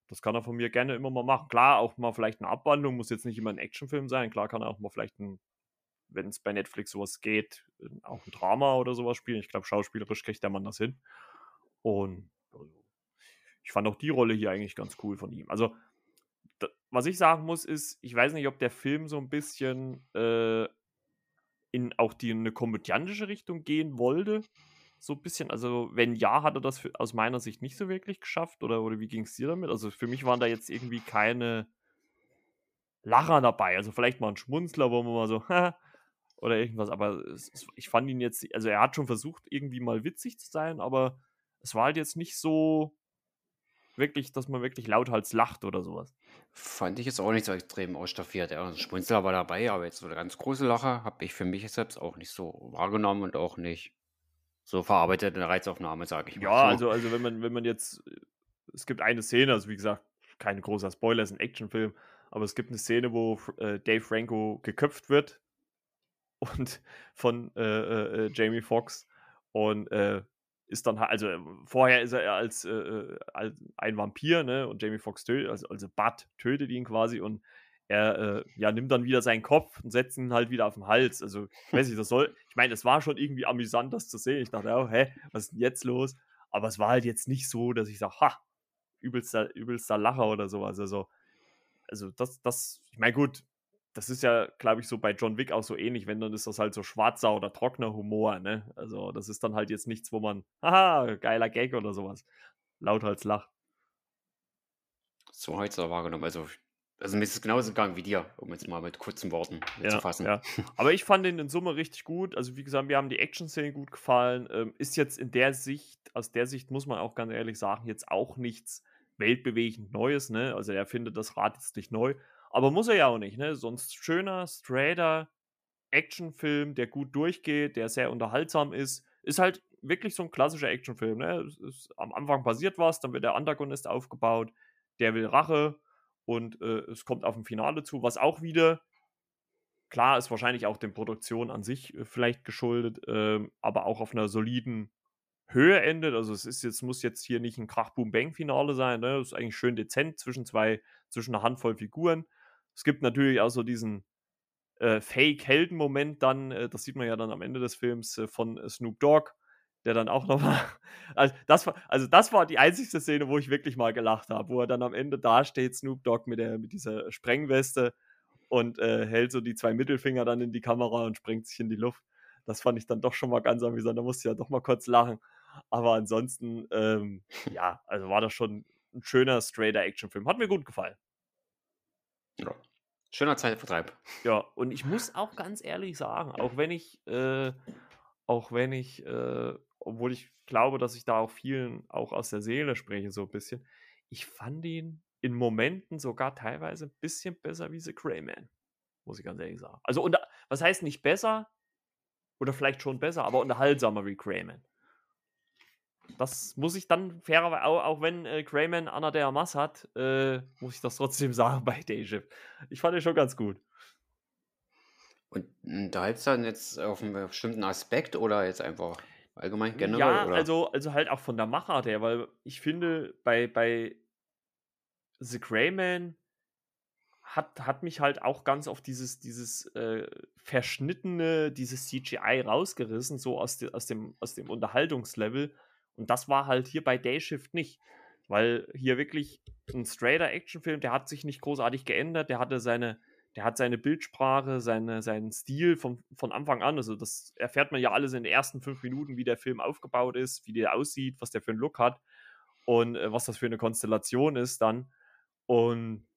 das kann er von mir gerne immer mal machen. Klar, auch mal vielleicht eine Abwandlung, muss jetzt nicht immer ein Actionfilm sein. Klar kann er auch mal vielleicht ein, wenn es bei Netflix sowas geht, äh, auch ein Drama oder sowas spielen. Ich glaube, schauspielerisch kriegt der Mann das hin. Und also, ich fand auch die Rolle hier eigentlich ganz cool von ihm. Also, was ich sagen muss, ist, ich weiß nicht, ob der Film so ein bisschen äh, in auch die eine komödiantische Richtung gehen wollte. So ein bisschen, also wenn ja, hat er das für, aus meiner Sicht nicht so wirklich geschafft oder, oder wie ging es dir damit? Also für mich waren da jetzt irgendwie keine Lacher dabei. Also vielleicht mal ein Schmunzler, wo man mal so, oder irgendwas, aber es, ich fand ihn jetzt, also er hat schon versucht, irgendwie mal witzig zu sein, aber es war halt jetzt nicht so wirklich, dass man wirklich lauthals lacht oder sowas. Fand ich jetzt auch nicht so extrem ausstaffiert. Ja, ein Schmunzler war dabei, aber jetzt so eine ganz große Lache habe ich für mich selbst auch nicht so wahrgenommen und auch nicht so verarbeitet in der Reizaufnahme, sage ich mal. Ja, so. also, also wenn man, wenn man jetzt, es gibt eine Szene, also wie gesagt, kein großer Spoiler, ist ein Actionfilm, aber es gibt eine Szene, wo äh, Dave Franco geköpft wird und von äh, äh, äh Jamie Foxx und äh, ist dann halt, also vorher ist er als, äh, als ein Vampir, ne, und Jamie Foxx tötet, also, also Bud tötet ihn quasi und er ja, nimmt dann wieder seinen Kopf und setzt ihn halt wieder auf den Hals. Also, ich weiß nicht, das soll, ich meine, es war schon irgendwie amüsant, das zu sehen. Ich dachte, oh, hä, was ist denn jetzt los? Aber es war halt jetzt nicht so, dass ich sage, ha, übelster, übelster Lacher oder sowas. Also, also das, das, ich meine, gut, das ist ja, glaube ich, so bei John Wick auch so ähnlich, wenn dann ist das halt so schwarzer oder trockener Humor, ne? Also das ist dann halt jetzt nichts, wo man, haha, geiler Gag oder sowas, lauthals lacht. So heute so wahrgenommen, also also mir ist es genauso gegangen wie dir, um jetzt mal mit kurzen Worten ja, zu fassen. Ja. Aber ich fand ihn in Summe richtig gut. Also wie gesagt, mir haben die Action-Szenen gut gefallen. Ähm, ist jetzt in der Sicht, aus der Sicht muss man auch ganz ehrlich sagen, jetzt auch nichts weltbewegend Neues, ne? Also er findet das Rad jetzt nicht neu. Aber muss er ja auch nicht, ne? Sonst schöner, straighter Actionfilm, der gut durchgeht, der sehr unterhaltsam ist. Ist halt wirklich so ein klassischer Actionfilm, ne? Ist, am Anfang passiert was, dann wird der Antagonist aufgebaut, der will Rache und äh, es kommt auf ein Finale zu, was auch wieder klar ist wahrscheinlich auch den Produktionen an sich äh, vielleicht geschuldet, äh, aber auch auf einer soliden Höhe endet. Also es ist jetzt, muss jetzt hier nicht ein Krach-Boom-Bang-Finale sein. Ne? Das ist eigentlich schön dezent zwischen zwei, zwischen einer Handvoll Figuren. Es gibt natürlich auch so diesen äh, Fake-Helden-Moment dann, äh, das sieht man ja dann am Ende des Films äh, von äh, Snoop Dogg, der dann auch nochmal, also das, war, also das war die einzigste Szene, wo ich wirklich mal gelacht habe, wo er dann am Ende dasteht, Snoop Dogg mit, der, mit dieser Sprengweste und äh, hält so die zwei Mittelfinger dann in die Kamera und sprengt sich in die Luft. Das fand ich dann doch schon mal ganz amüsant, da musste ich ja doch mal kurz lachen. Aber ansonsten, ähm, ja, also war das schon ein schöner, straighter Actionfilm. Hat mir gut gefallen. Ja. Schöner Zeitvertreib. Ja, und ich muss auch ganz ehrlich sagen, auch wenn ich, äh, auch wenn ich, äh, obwohl ich glaube, dass ich da auch vielen auch aus der Seele spreche, so ein bisschen, ich fand ihn in Momenten sogar teilweise ein bisschen besser wie The Crayman. Muss ich ganz ehrlich sagen. Also, unter, was heißt nicht besser? Oder vielleicht schon besser, aber unterhaltsamer wie Crayman. Das muss ich dann fairerweise, auch, auch wenn äh, Crayman Anna de Armas hat, äh, muss ich das trotzdem sagen bei Dayshift. Ich fand ihn schon ganz gut. Und hm, da jetzt dann jetzt auf einen bestimmten Aspekt oder jetzt einfach allgemein generell? Ja, oder? also, also halt auch von der Machart her, weil ich finde, bei, bei The Greyman hat, hat mich halt auch ganz auf dieses, dieses äh, verschnittene, dieses CGI rausgerissen, so aus, de, aus, dem, aus dem Unterhaltungslevel. Und das war halt hier bei Dayshift nicht. Weil hier wirklich ein straighter Actionfilm, der hat sich nicht großartig geändert, der hatte seine, der hat seine Bildsprache, seine, seinen Stil von, von Anfang an. Also, das erfährt man ja alles in den ersten fünf Minuten, wie der Film aufgebaut ist, wie der aussieht, was der für einen Look hat und äh, was das für eine Konstellation ist dann. Und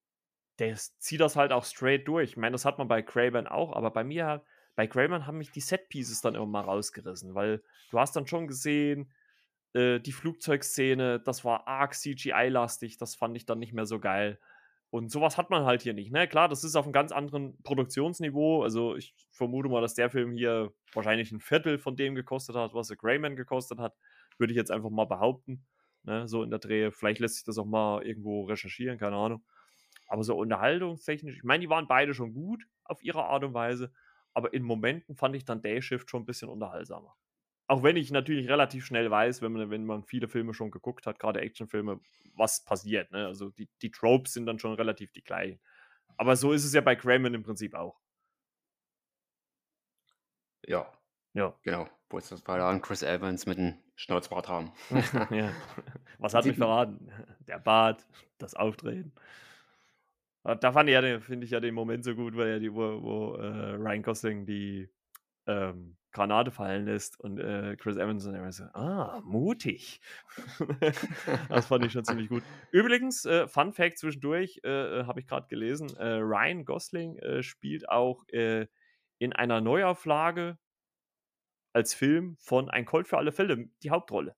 der zieht das halt auch straight durch. Ich meine, das hat man bei Craven auch, aber bei mir, bei Craven haben mich die Set-Pieces dann immer mal rausgerissen, weil du hast dann schon gesehen, äh, die Flugzeugszene, das war arg CGI-lastig, das fand ich dann nicht mehr so geil. Und sowas hat man halt hier nicht. Ne? Klar, das ist auf einem ganz anderen Produktionsniveau. Also ich vermute mal, dass der Film hier wahrscheinlich ein Viertel von dem gekostet hat, was The Greyman gekostet hat. Würde ich jetzt einfach mal behaupten. Ne? So in der Drehe. Vielleicht lässt sich das auch mal irgendwo recherchieren, keine Ahnung. Aber so unterhaltungstechnisch, ich meine, die waren beide schon gut auf ihre Art und Weise. Aber in Momenten fand ich dann Day Shift schon ein bisschen unterhaltsamer. Auch wenn ich natürlich relativ schnell weiß, wenn man, wenn man viele Filme schon geguckt hat, gerade Actionfilme, was passiert. Ne? Also die, die Tropes sind dann schon relativ die gleichen. Aber so ist es ja bei Crayman im Prinzip auch. Ja. Ja. Genau. Wo ist das bei an Chris Evans mit einem Schnauzbart haben? ja. Was hat mich verraten? Der Bart, das Auftreten. Da fand ich ja, finde ich ja den Moment so gut, weil ja die, wo, wo äh, Ryan Gosling die ähm, Granate fallen lässt und äh, Chris Evans und er so, ah, mutig. das fand ich schon ziemlich gut. Übrigens, äh, Fun Fact zwischendurch, äh, äh habe ich gerade gelesen, äh, Ryan Gosling äh, spielt auch in einer Neuauflage als Film von Ein Colt für alle Fälle die Hauptrolle.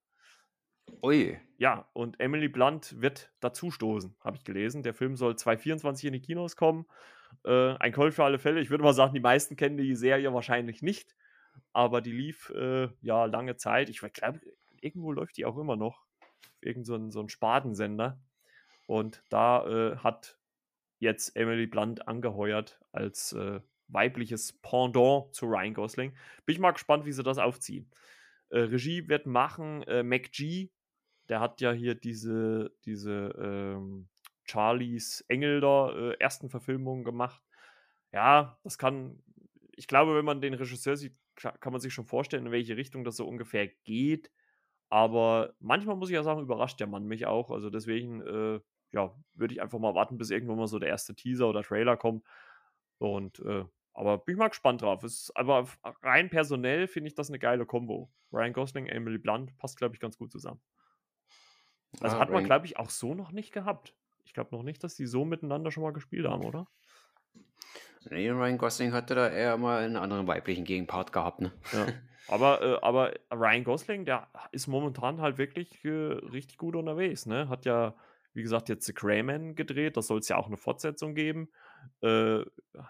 Ui. Ja, und Emily Blunt wird dazustoßen, habe ich gelesen. Der Film soll 2024 in die Kinos kommen. Äh, ein Colt für alle Fälle. Ich würde mal sagen, die meisten kennen die Serie wahrscheinlich nicht. Aber die lief äh, ja lange Zeit. Ich glaube, irgendwo läuft die auch immer noch. Irgend so ein, so ein Spadensender. Und da äh, hat jetzt Emily Blunt angeheuert als äh, weibliches Pendant zu Ryan Gosling. Bin ich mal gespannt, wie sie das aufziehen. Äh, Regie wird machen äh, MacG. Der hat ja hier diese, diese ähm, Charlies Engel da äh, ersten Verfilmungen gemacht. Ja, das kann, ich glaube, wenn man den Regisseur sieht, kann man sich schon vorstellen, in welche Richtung das so ungefähr geht. Aber manchmal muss ich ja sagen, überrascht der Mann mich auch. Also deswegen, äh, ja, würde ich einfach mal warten, bis irgendwann mal so der erste Teaser oder Trailer kommt. Und äh, aber bin ich mal gespannt drauf. Ist, aber rein personell finde ich das eine geile Kombo. Ryan Gosling, Emily Blunt passt, glaube ich, ganz gut zusammen. Also ah, hat man, glaube ich, auch so noch nicht gehabt. Ich glaube noch nicht, dass die so miteinander schon mal gespielt haben, oder? Nee, Ryan Gosling hatte da eher mal einen anderen weiblichen Gegenpart gehabt, ne? Ja. Aber, äh, aber Ryan Gosling, der ist momentan halt wirklich äh, richtig gut unterwegs, ne? Hat ja wie gesagt, jetzt The Crayman gedreht. Das soll es ja auch eine Fortsetzung geben. Äh,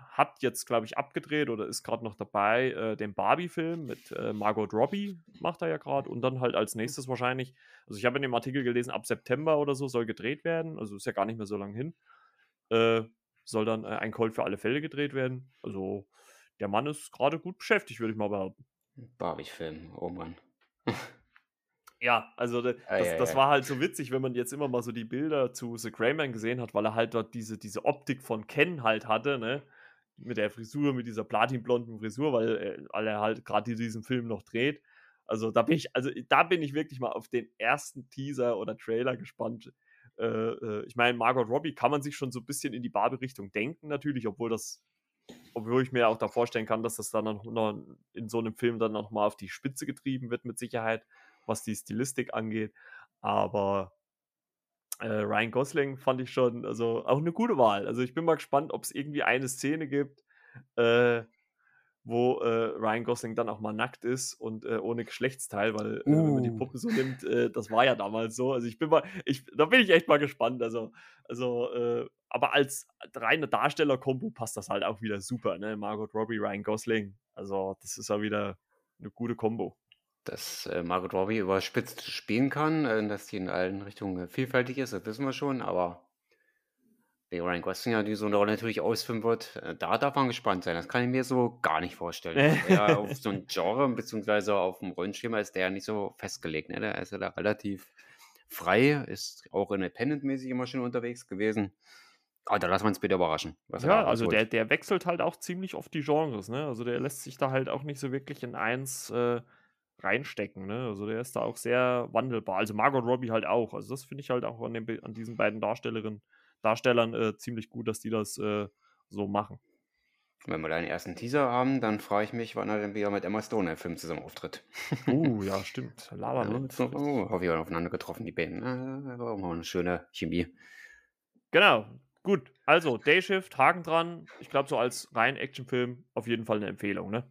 hat jetzt, glaube ich, abgedreht oder ist gerade noch dabei, äh, den Barbie-Film mit äh, Margot Robbie macht er ja gerade. Und dann halt als nächstes wahrscheinlich, also ich habe in dem Artikel gelesen, ab September oder so soll gedreht werden. Also ist ja gar nicht mehr so lange hin. Äh, soll dann äh, ein Colt für alle Fälle gedreht werden. Also der Mann ist gerade gut beschäftigt, würde ich mal behaupten. Barbie-Film, oh Mann. Ja, also das, ah, ja, das ja. war halt so witzig, wenn man jetzt immer mal so die Bilder zu The Greyman gesehen hat, weil er halt dort diese, diese Optik von Ken halt hatte, ne? Mit der Frisur, mit dieser platinblonden Frisur, weil, äh, weil er halt gerade diesen Film noch dreht. Also da bin ich, also da bin ich wirklich mal auf den ersten Teaser oder Trailer gespannt. Äh, äh, ich meine, Margot Robbie kann man sich schon so ein bisschen in die Barbie-Richtung denken, natürlich, obwohl das, obwohl ich mir auch da vorstellen kann, dass das dann noch in so einem Film dann noch mal auf die Spitze getrieben wird, mit Sicherheit was die Stilistik angeht. Aber äh, Ryan Gosling fand ich schon, also auch eine gute Wahl. Also ich bin mal gespannt, ob es irgendwie eine Szene gibt, äh, wo äh, Ryan Gosling dann auch mal nackt ist und äh, ohne Geschlechtsteil, weil uh. wenn man die uh. Puppe so nimmt, äh, das war ja damals so. Also ich bin mal, ich, da bin ich echt mal gespannt. Also, also, äh, aber als reine Darsteller-Kombo passt das halt auch wieder super, ne? Margot Robbie, Ryan Gosling. Also, das ist ja wieder eine gute Kombo dass äh, Margot Robbie überspitzt spielen kann, äh, dass sie in allen Richtungen vielfältig ist, das wissen wir schon, aber wie Ryan Gosling ja die so eine Rolle natürlich ausführen wird, äh, da darf man gespannt sein. Das kann ich mir so gar nicht vorstellen. ja, auf so ein Genre beziehungsweise auf dem Rollenschema ist der ja nicht so festgelegt. Ne? Der ist ja da relativ frei, ist auch independent-mäßig immer schon unterwegs gewesen. Aber da lassen wir uns bitte überraschen. ja, also der, der wechselt halt auch ziemlich oft die Genres, ne? Also der lässt sich da halt auch nicht so wirklich in eins äh, reinstecken. Ne? Also der ist da auch sehr wandelbar. Also Margot Robbie halt auch. Also das finde ich halt auch an, den, an diesen beiden Darstellerinnen, Darstellern äh, ziemlich gut, dass die das äh, so machen. Wenn wir da den ersten Teaser haben, dann frage ich mich, wann er denn wieder mit Emma Stone im Film zusammen auftritt. Uh, ja, stimmt. Lava ja, so, oh, hoffe ich aufeinander getroffen, die beiden. Äh, war auch mal eine schöne Chemie. Genau. Gut, also Dayshift, Haken dran. Ich glaube, so als rein Actionfilm auf jeden Fall eine Empfehlung, ne?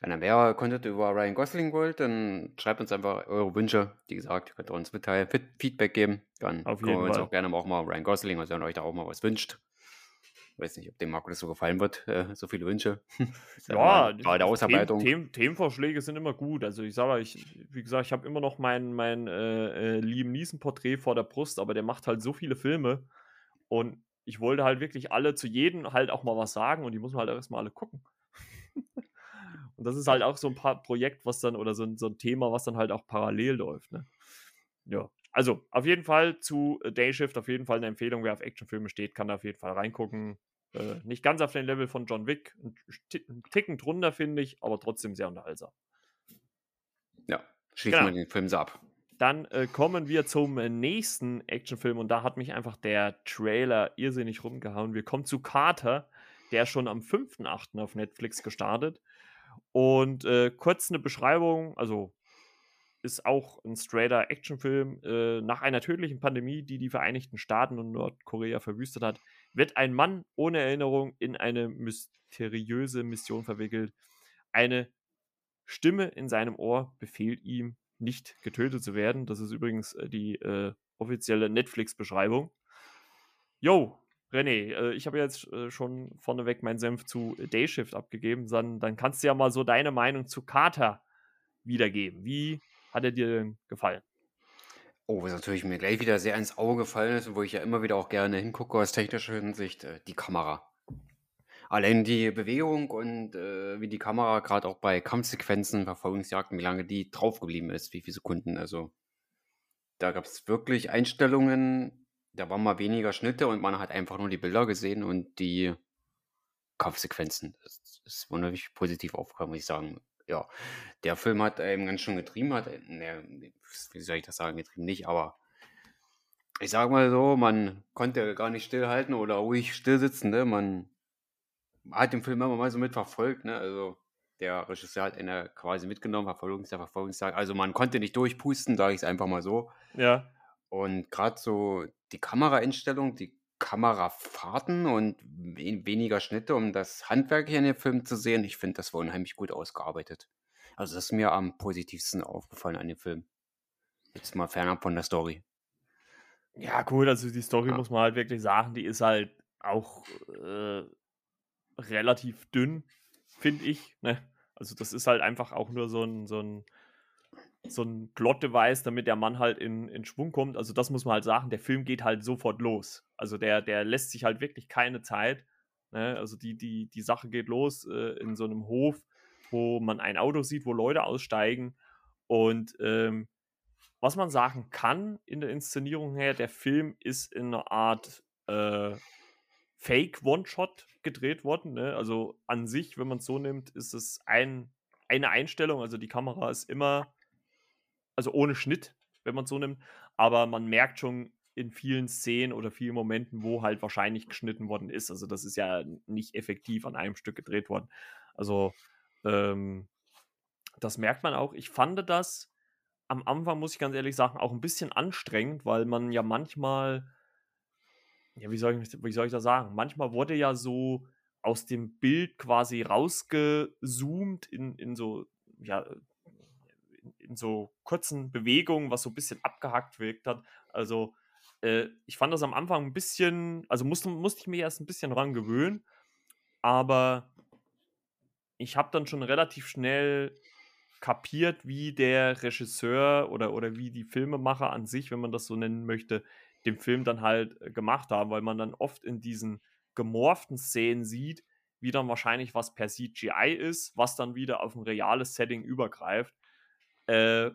Wenn ihr mehr Content über Ryan Gosling wollt, dann schreibt uns einfach eure Wünsche. Wie gesagt, könnt ihr uns mitteilen, Feedback geben. Dann Auf können wir uns Fall. auch gerne auch mal Ryan Gosling, also wenn ihr euch da auch mal was wünscht. Ich weiß nicht, ob dem Marco das so gefallen wird, äh, so viele Wünsche. ja, bei der Ausarbeitung. Themen, Themenvorschläge sind immer gut. Also ich sage, ich, wie gesagt, ich habe immer noch mein, mein äh, äh, Liam Neeson-Porträt vor der Brust, aber der macht halt so viele Filme und ich wollte halt wirklich alle zu jedem halt auch mal was sagen und die muss man halt erstmal alle gucken. Und das ist halt auch so ein paar Projekt, was dann, oder so ein, so ein Thema, was dann halt auch parallel läuft. Ne? Ja. Also, auf jeden Fall zu äh, Dayshift, auf jeden Fall eine Empfehlung. Wer auf Actionfilme steht, kann da auf jeden Fall reingucken. Äh, nicht ganz auf den Level von John Wick, ein Ticken drunter, finde ich, aber trotzdem sehr unterhaltsam. Ja, schließen genau. wir den Film so ab. dann äh, kommen wir zum nächsten Actionfilm und da hat mich einfach der Trailer irrsinnig rumgehauen. Wir kommen zu Carter, der schon am 5.8. auf Netflix gestartet. Und äh, kurz eine Beschreibung, also ist auch ein straighter Actionfilm. Äh, nach einer tödlichen Pandemie, die die Vereinigten Staaten und Nordkorea verwüstet hat, wird ein Mann ohne Erinnerung in eine mysteriöse Mission verwickelt. Eine Stimme in seinem Ohr befehlt ihm, nicht getötet zu werden. Das ist übrigens äh, die äh, offizielle Netflix-Beschreibung. Yo, René, äh, ich habe jetzt äh, schon vorneweg meinen Senf zu Dayshift abgegeben. Dann, dann kannst du ja mal so deine Meinung zu Carter wiedergeben. Wie hat er dir denn gefallen? Oh, was natürlich mir gleich wieder sehr ins Auge gefallen ist und wo ich ja immer wieder auch gerne hingucke aus technischer Hinsicht, äh, die Kamera. Allein die Bewegung und äh, wie die Kamera gerade auch bei Kampfsequenzen, Verfolgungsjagden, wie lange die draufgeblieben ist, wie viele Sekunden. Also da gab es wirklich Einstellungen, da waren mal weniger Schnitte und man hat einfach nur die Bilder gesehen und die Kampfsequenzen. Das ist wunderlich positiv aufgekommen, muss ich sagen ja, der Film hat eben ganz schön getrieben, hat, ne, wie soll ich das sagen, getrieben nicht, aber ich sag mal so, man konnte gar nicht stillhalten oder ruhig still sitzen, ne? Man hat den Film immer mal so mitverfolgt, ne? Also der Regisseur hat ihn quasi mitgenommen, Verfolgungsjagd, Verfolgungsjagd. Also man konnte nicht durchpusten, sage ich es einfach mal so. Ja. Und gerade so die Kameraeinstellung, die Kamerafahrten und weniger Schnitte, um das Handwerk hier in dem Film zu sehen. Ich finde, das war unheimlich gut ausgearbeitet. Also das ist mir am positivsten aufgefallen an dem Film. Jetzt mal fernab von der Story. Ja, gut, also die Story ja. muss man halt wirklich sagen, die ist halt auch äh, relativ dünn, finde ich. Ne? Also das ist halt einfach auch nur so ein, so ein so ein Plot-Device, damit der Mann halt in, in Schwung kommt. Also das muss man halt sagen, der Film geht halt sofort los. Also der, der lässt sich halt wirklich keine Zeit. Ne? Also die, die, die Sache geht los äh, in so einem Hof, wo man ein Auto sieht, wo Leute aussteigen. Und ähm, was man sagen kann in der Inszenierung her, der Film ist in einer Art äh, Fake-One-Shot gedreht worden. Ne? Also an sich, wenn man es so nimmt, ist es ein, eine Einstellung. Also die Kamera ist immer also ohne Schnitt, wenn man es so nimmt. Aber man merkt schon in vielen Szenen oder vielen Momenten, wo halt wahrscheinlich geschnitten worden ist. Also das ist ja nicht effektiv an einem Stück gedreht worden. Also ähm, das merkt man auch. Ich fand das am Anfang, muss ich ganz ehrlich sagen, auch ein bisschen anstrengend, weil man ja manchmal, ja, wie soll ich, wie soll ich das sagen? Manchmal wurde ja so aus dem Bild quasi rausgezoomt in, in so, ja, in so kurzen Bewegungen, was so ein bisschen abgehackt wirkt hat. Also äh, ich fand das am Anfang ein bisschen, also musste, musste ich mir erst ein bisschen dran gewöhnen, aber ich habe dann schon relativ schnell kapiert, wie der Regisseur oder, oder wie die Filmemacher an sich, wenn man das so nennen möchte, den Film dann halt äh, gemacht haben, weil man dann oft in diesen gemorften Szenen sieht, wie dann wahrscheinlich was per CGI ist, was dann wieder auf ein reales Setting übergreift. Äh,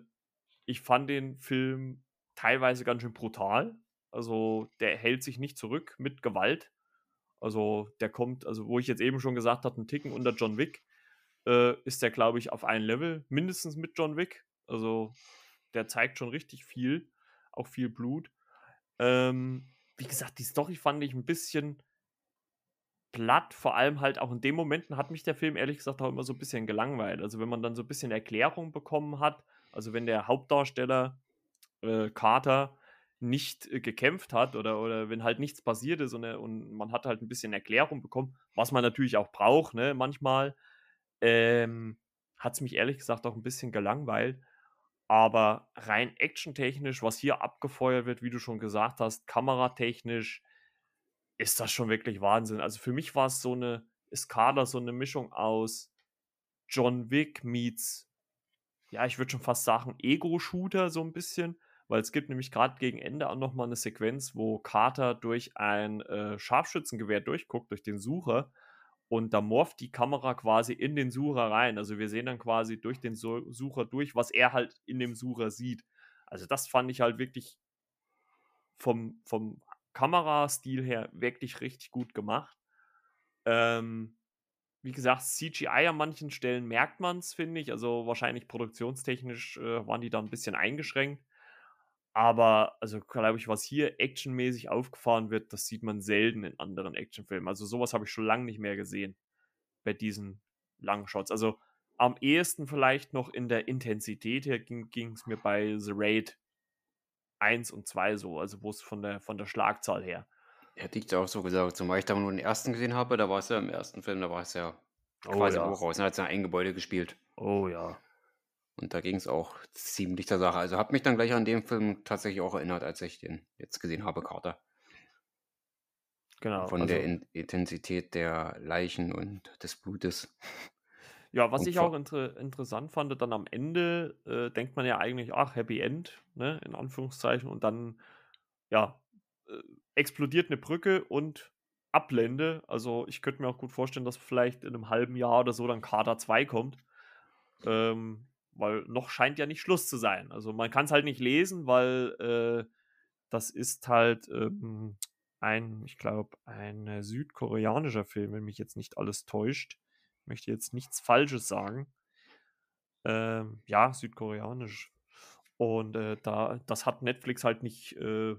ich fand den Film teilweise ganz schön brutal. Also der hält sich nicht zurück mit Gewalt. Also der kommt, also wo ich jetzt eben schon gesagt habe, einen Ticken unter John Wick, äh, ist der, glaube ich, auf einem Level, mindestens mit John Wick. Also der zeigt schon richtig viel, auch viel Blut. Ähm, wie gesagt, die Story fand ich ein bisschen platt, vor allem halt auch in den Momenten hat mich der Film ehrlich gesagt auch immer so ein bisschen gelangweilt. Also wenn man dann so ein bisschen Erklärung bekommen hat, also wenn der Hauptdarsteller äh, Carter nicht äh, gekämpft hat oder, oder wenn halt nichts passiert ist und, und man hat halt ein bisschen Erklärung bekommen, was man natürlich auch braucht, ne, manchmal, ähm, hat es mich ehrlich gesagt auch ein bisschen gelangweilt. Aber rein actiontechnisch, was hier abgefeuert wird, wie du schon gesagt hast, kameratechnisch, ist das schon wirklich Wahnsinn. Also für mich war es so eine Eskada, so eine Mischung aus John Wick meets, ja, ich würde schon fast sagen, Ego-Shooter so ein bisschen, weil es gibt nämlich gerade gegen Ende auch nochmal eine Sequenz, wo Carter durch ein äh, Scharfschützengewehr durchguckt, durch den Sucher und da morpht die Kamera quasi in den Sucher rein. Also wir sehen dann quasi durch den Sucher durch, was er halt in dem Sucher sieht. Also das fand ich halt wirklich vom, vom Kamerastil her wirklich richtig gut gemacht. Ähm, wie gesagt, CGI an manchen Stellen merkt man es, finde ich. Also wahrscheinlich produktionstechnisch äh, waren die da ein bisschen eingeschränkt. Aber, also glaube ich, was hier actionmäßig aufgefahren wird, das sieht man selten in anderen Actionfilmen. Also sowas habe ich schon lange nicht mehr gesehen bei diesen langen Shots. Also am ehesten vielleicht noch in der Intensität her ging es mir bei The Raid 1 und 2 so, also wo es von der, von der Schlagzahl her. Hätte ich auch so gesagt, zumal ich da nur den ersten gesehen habe, da war es ja im ersten Film, da war es ja oh, quasi ja. hoch raus. Da hat es ja ein Gebäude gespielt. Oh ja. Und da ging es auch ziemlich der Sache. Also hat mich dann gleich an den Film tatsächlich auch erinnert, als ich den jetzt gesehen habe, Carter. Genau. Von also, der In Intensität der Leichen und des Blutes. Ja, was und ich auch inter interessant fand, dann am Ende äh, denkt man ja eigentlich, ach, Happy End, ne, in Anführungszeichen, und dann, ja, äh, explodiert eine Brücke und Ablende. Also ich könnte mir auch gut vorstellen, dass vielleicht in einem halben Jahr oder so dann Kader 2 kommt. Ähm, weil noch scheint ja nicht Schluss zu sein. Also man kann es halt nicht lesen, weil äh, das ist halt ähm, ein, ich glaube, ein äh, südkoreanischer Film, wenn mich jetzt nicht alles täuscht. Möchte jetzt nichts Falsches sagen. Ähm, ja, südkoreanisch. Und äh, da, das hat Netflix halt nicht äh,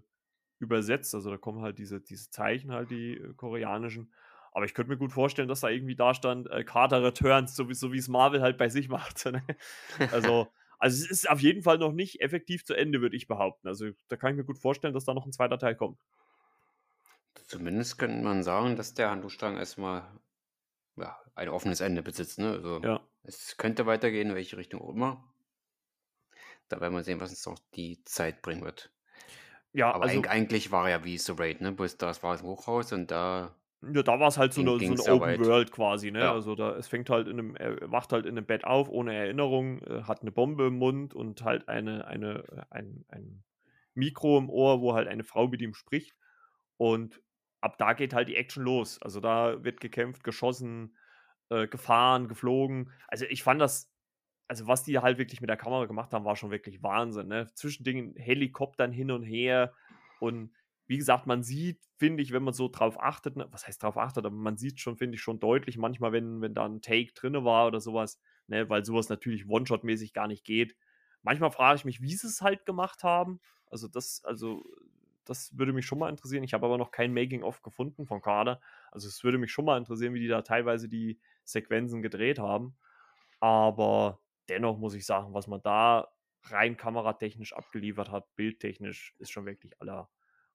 übersetzt. Also da kommen halt diese, diese Zeichen, halt die äh, koreanischen. Aber ich könnte mir gut vorstellen, dass da irgendwie da stand, äh, Carter Returns, so wie, so wie es Marvel halt bei sich macht. Ne? also, also es ist auf jeden Fall noch nicht effektiv zu Ende, würde ich behaupten. Also da kann ich mir gut vorstellen, dass da noch ein zweiter Teil kommt. Zumindest könnte man sagen, dass der Handlungsstrang erstmal ja, ein offenes Ende besitzt. Ne? Also ja. es könnte weitergehen, in welche Richtung auch immer. Da werden wir sehen, was uns noch die Zeit bringen wird. Ja, Aber also, eigentlich war er ja wie So Raid, ne? Bloß das war ein Hochhaus und da ja, da war es halt so eine, so eine Open. World quasi, ne? Ja. Also da, es fängt halt in einem, er wacht halt in einem Bett auf, ohne Erinnerung, äh, hat eine Bombe im Mund und halt eine, eine, ein, ein Mikro im Ohr, wo halt eine Frau mit ihm spricht. Und ab da geht halt die Action los. Also da wird gekämpft, geschossen, äh, gefahren, geflogen. Also ich fand das, also was die halt wirklich mit der Kamera gemacht haben, war schon wirklich Wahnsinn, ne? Zwischen Helikoptern hin und her und wie gesagt, man sieht, finde ich, wenn man so drauf achtet, ne, was heißt drauf achtet, aber man sieht schon, finde ich, schon deutlich manchmal, wenn, wenn da ein Take drin war oder sowas, ne, weil sowas natürlich One-Shot-mäßig gar nicht geht. Manchmal frage ich mich, wie sie es halt gemacht haben. Also das, also das würde mich schon mal interessieren. Ich habe aber noch kein Making-of gefunden von Kader. Also es würde mich schon mal interessieren, wie die da teilweise die Sequenzen gedreht haben. Aber dennoch muss ich sagen, was man da rein kameratechnisch abgeliefert hat, bildtechnisch, ist schon wirklich aller,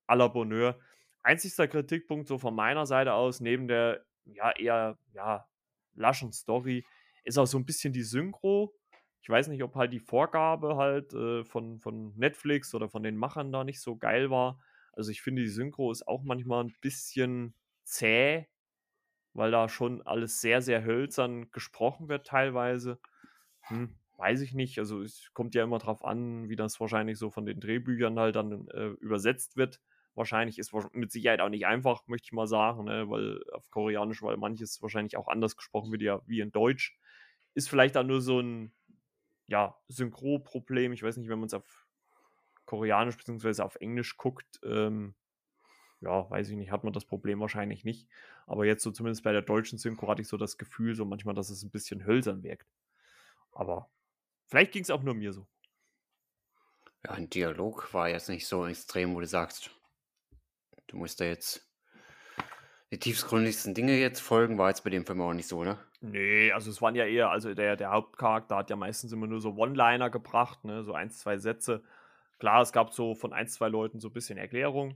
la Bonheur. Einzigster Kritikpunkt so von meiner Seite aus, neben der ja eher ja, laschen Story, ist auch so ein bisschen die Synchro. Ich weiß nicht, ob halt die Vorgabe halt äh, von, von Netflix oder von den Machern da nicht so geil war. Also ich finde, die Synchro ist auch manchmal ein bisschen zäh, weil da schon alles sehr, sehr hölzern gesprochen wird teilweise. Hm, weiß ich nicht. Also es kommt ja immer drauf an, wie das wahrscheinlich so von den Drehbüchern halt dann äh, übersetzt wird wahrscheinlich ist mit Sicherheit auch nicht einfach, möchte ich mal sagen, ne? weil auf Koreanisch, weil manches wahrscheinlich auch anders gesprochen wird ja wie in Deutsch. Ist vielleicht auch nur so ein ja, Synchro-Problem. Ich weiß nicht, wenn man es auf Koreanisch bzw. auf Englisch guckt, ähm, ja, weiß ich nicht, hat man das Problem wahrscheinlich nicht. Aber jetzt so zumindest bei der deutschen Synchro hatte ich so das Gefühl, so manchmal, dass es ein bisschen hölzern wirkt. Aber vielleicht ging es auch nur mir so. Ja, ein Dialog war jetzt nicht so extrem, wo du sagst, Du musst da jetzt die tiefstgründigsten Dinge jetzt folgen, war jetzt bei dem Film auch nicht so, ne? Nee, also es waren ja eher, also der, der Hauptcharakter hat ja meistens immer nur so One-Liner gebracht, ne, so ein, zwei Sätze. Klar, es gab so von ein, zwei Leuten so ein bisschen Erklärung.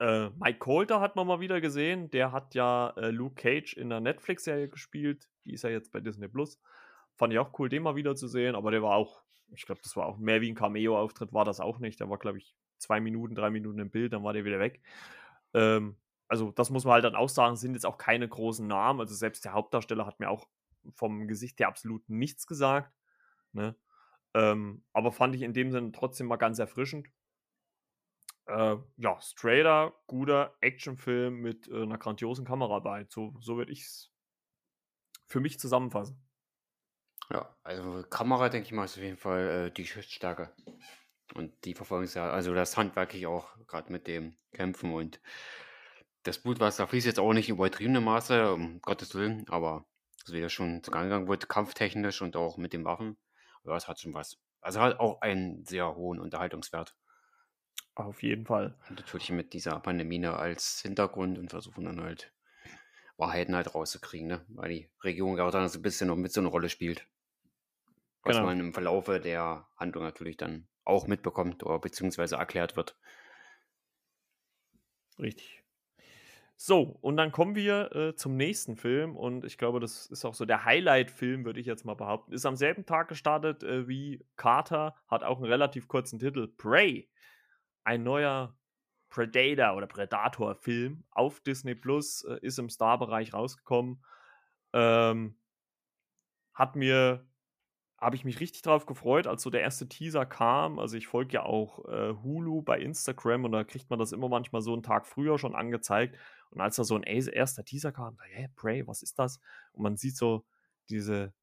Äh, Mike Coulter hat man mal wieder gesehen, der hat ja äh, Luke Cage in der Netflix-Serie gespielt, die ist ja jetzt bei Disney Plus. Fand ich auch cool, den mal wieder zu sehen, aber der war auch, ich glaube, das war auch mehr wie ein Cameo-Auftritt, war das auch nicht. Der war, glaube ich, zwei Minuten, drei Minuten im Bild, dann war der wieder weg. Ähm, also, das muss man halt dann auch sagen, sind jetzt auch keine großen Namen. Also, selbst der Hauptdarsteller hat mir auch vom Gesicht her absolut nichts gesagt. Ne? Ähm, aber fand ich in dem Sinne trotzdem mal ganz erfrischend. Äh, ja, straighter, guter Actionfilm mit äh, einer grandiosen Kamera bei. So, so würde ich es für mich zusammenfassen. Ja, also Kamera, denke ich mal, ist auf jeden Fall äh, die Stärke. Und die ja, also das handwerklich auch, gerade mit dem Kämpfen und das Blut, was da fließt, jetzt auch nicht in übertriebenem Maße, um Gottes Willen, aber so wie das schon zugange gegangen wird, kampftechnisch und auch mit den Waffen, ja, es hat schon was. also hat auch einen sehr hohen Unterhaltungswert. Auf jeden Fall. Und natürlich mit dieser Pandemie als Hintergrund und versuchen dann halt Wahrheiten halt rauszukriegen, ne? weil die Regierung auch dann so ein bisschen noch mit so eine Rolle spielt. Was Genau. man im Verlaufe der Handlung natürlich dann auch mitbekommt oder beziehungsweise erklärt wird. Richtig. So, und dann kommen wir äh, zum nächsten Film und ich glaube, das ist auch so der Highlight-Film, würde ich jetzt mal behaupten. Ist am selben Tag gestartet äh, wie Carter, hat auch einen relativ kurzen Titel. Prey, ein neuer Predator oder Predator-Film auf Disney Plus, äh, ist im Star-Bereich rausgekommen. Ähm, hat mir, habe ich mich richtig drauf gefreut, als so der erste Teaser kam. Also ich folge ja auch äh, Hulu bei Instagram und da kriegt man das immer manchmal so einen Tag früher schon angezeigt. Und als da so ein ers- erster Teaser kam, da, hä, Prey, was ist das? Und man sieht so diese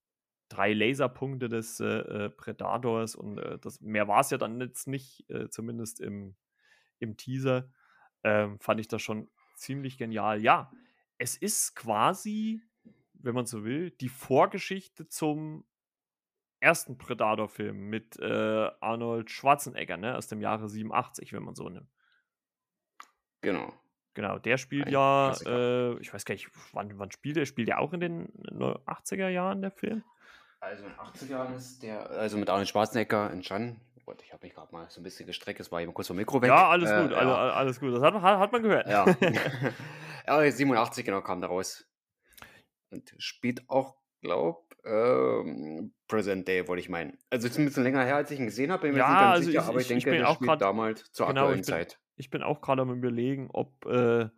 drei Laserpunkte des äh, äh, Predators und äh, das, mehr war es ja dann jetzt nicht, äh, zumindest im, im Teaser, ähm, fand ich das schon ziemlich genial. Ja, es ist quasi, wenn man so will, die Vorgeschichte zum ersten Predator-Film mit äh, Arnold Schwarzenegger, ne, aus dem Jahre 87, wenn man so nimmt. Genau. Genau, der spielt Ein ja, äh, ich weiß gar nicht, wann, wann spielt er? Spielt er auch in den neu- 80er Jahren, der Film? Also in den 80er Jahren ist der, also mit Arnold Schwarzenegger entstanden. Oh Gott, ich habe mich gerade mal so ein bisschen gestreckt, es war eben kurz vom Mikro weg. Ja, alles Äh, gut, ja. alle- alles gut. Das hat, hat, hat man gehört. Ja. ja, 87 genau kam da raus. Und spielt auch, glaub, ähm, Present Day, wollte ich meinen. Also es ist ein bisschen länger her, als ich ihn gesehen habe, bin Ja, also sicher, ich- aber ich- ich ich denke, bin der auch spielt grad- damals zur genau, aktuellen ich bin- Zeit. Ich bin auch gerade am überlegen, ob, äh,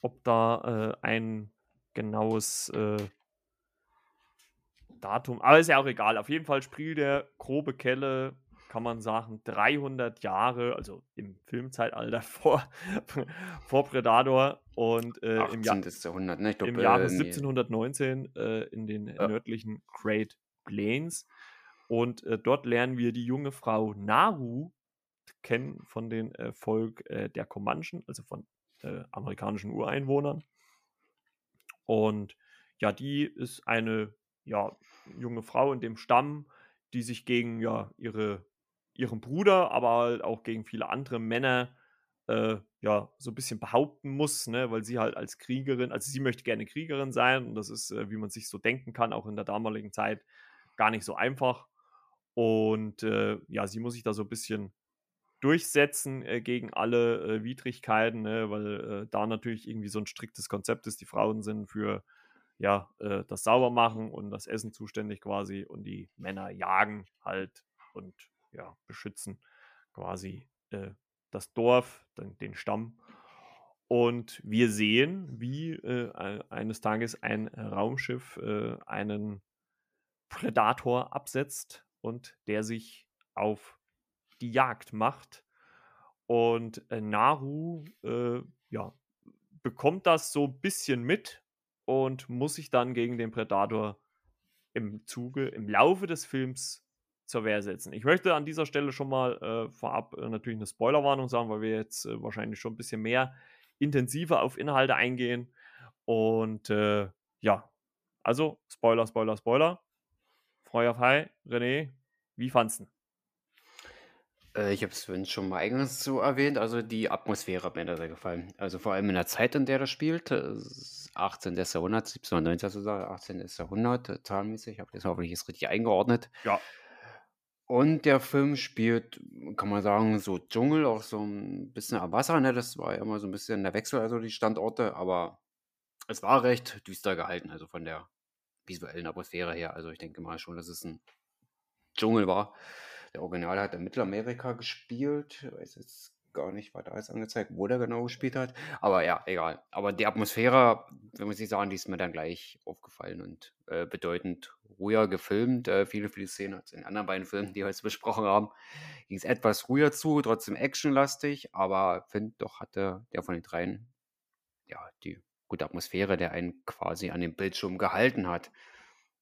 ob da äh, ein genaues äh, Datum, aber ist ja auch egal. Auf jeden Fall spielt der grobe Kelle, kann man sagen, 300 Jahre, also im Filmzeitalter vor, vor Predator und äh, im, Jahr, 18. Jahrhundert, ne? Im Jahre äh, nee. 1719 äh, in den Ja. nördlichen Great Plains. Und äh, dort lernen wir die junge Frau Naru kennen von den äh, Volk äh, der Comanchen, also von äh, amerikanischen Ureinwohnern. Und ja, die ist eine ja, junge Frau in dem Stamm, die sich gegen ja, ihre, ihren Bruder, aber halt auch gegen viele andere Männer äh, ja, so ein bisschen behaupten muss, ne, weil sie halt als Kriegerin, also sie möchte gerne Kriegerin sein und das ist, äh, wie man sich so denken kann, auch in der damaligen Zeit gar nicht so einfach. Und äh, ja, sie muss sich da so ein bisschen durchsetzen äh, gegen alle äh, Widrigkeiten, ne, weil äh, da natürlich irgendwie so ein striktes Konzept ist. Die Frauen sind für ja, äh, das Saubermachen und das Essen zuständig quasi und die Männer jagen halt und ja, beschützen quasi äh, das Dorf, den, den Stamm. Und wir sehen, wie äh, e- eines Tages ein Raumschiff einen Predator absetzt und der sich auf die Jagd macht. Und äh, Naru äh, ja, bekommt das so ein bisschen mit und muss sich dann gegen den Predator im Zuge, im Laufe des Films zur Wehr setzen. Ich möchte an dieser Stelle schon mal äh, vorab äh, natürlich eine Spoilerwarnung sagen, weil wir jetzt äh, wahrscheinlich schon ein bisschen mehr intensiver auf Inhalte eingehen. Und äh, ja, also Spoiler, Spoiler, Spoiler. Feuer frei, René, wie fandst du? Äh, ich habe es schon mal eingangs so erwähnt, also die Atmosphäre hat mir da sehr gefallen. Also vor allem in der Zeit, in der das spielt, äh, es ist 18. Jahrhundert, 17. oder 19. sogar, 18. Jahrhundert, äh, zahlenmäßig, habe das hoffentlich jetzt richtig eingeordnet. Ja. Und der Film spielt, kann man sagen, so Dschungel, auch so ein bisschen am Wasser, ne? Das war ja immer so ein bisschen der Wechsel, also die Standorte, aber es war recht düster gehalten, also von der visuellen Atmosphäre her. Also ich denke mal schon, dass es ein Dschungel war. Der Original hat in Mittelamerika gespielt. Ich weiß jetzt gar nicht, war da jetzt angezeigt, wo der genau gespielt hat. Aber ja, egal. Aber die Atmosphäre, wenn man sich sagen, die ist mir dann gleich aufgefallen und äh, bedeutend ruhiger gefilmt. Äh, viele, viele Szenen als in anderen beiden Filmen, die wir jetzt besprochen haben, ging es etwas ruhiger zu, trotzdem actionlastig, aber finde doch hatte der von den dreien ja die gute Atmosphäre, der einen quasi an dem Bildschirm gehalten hat.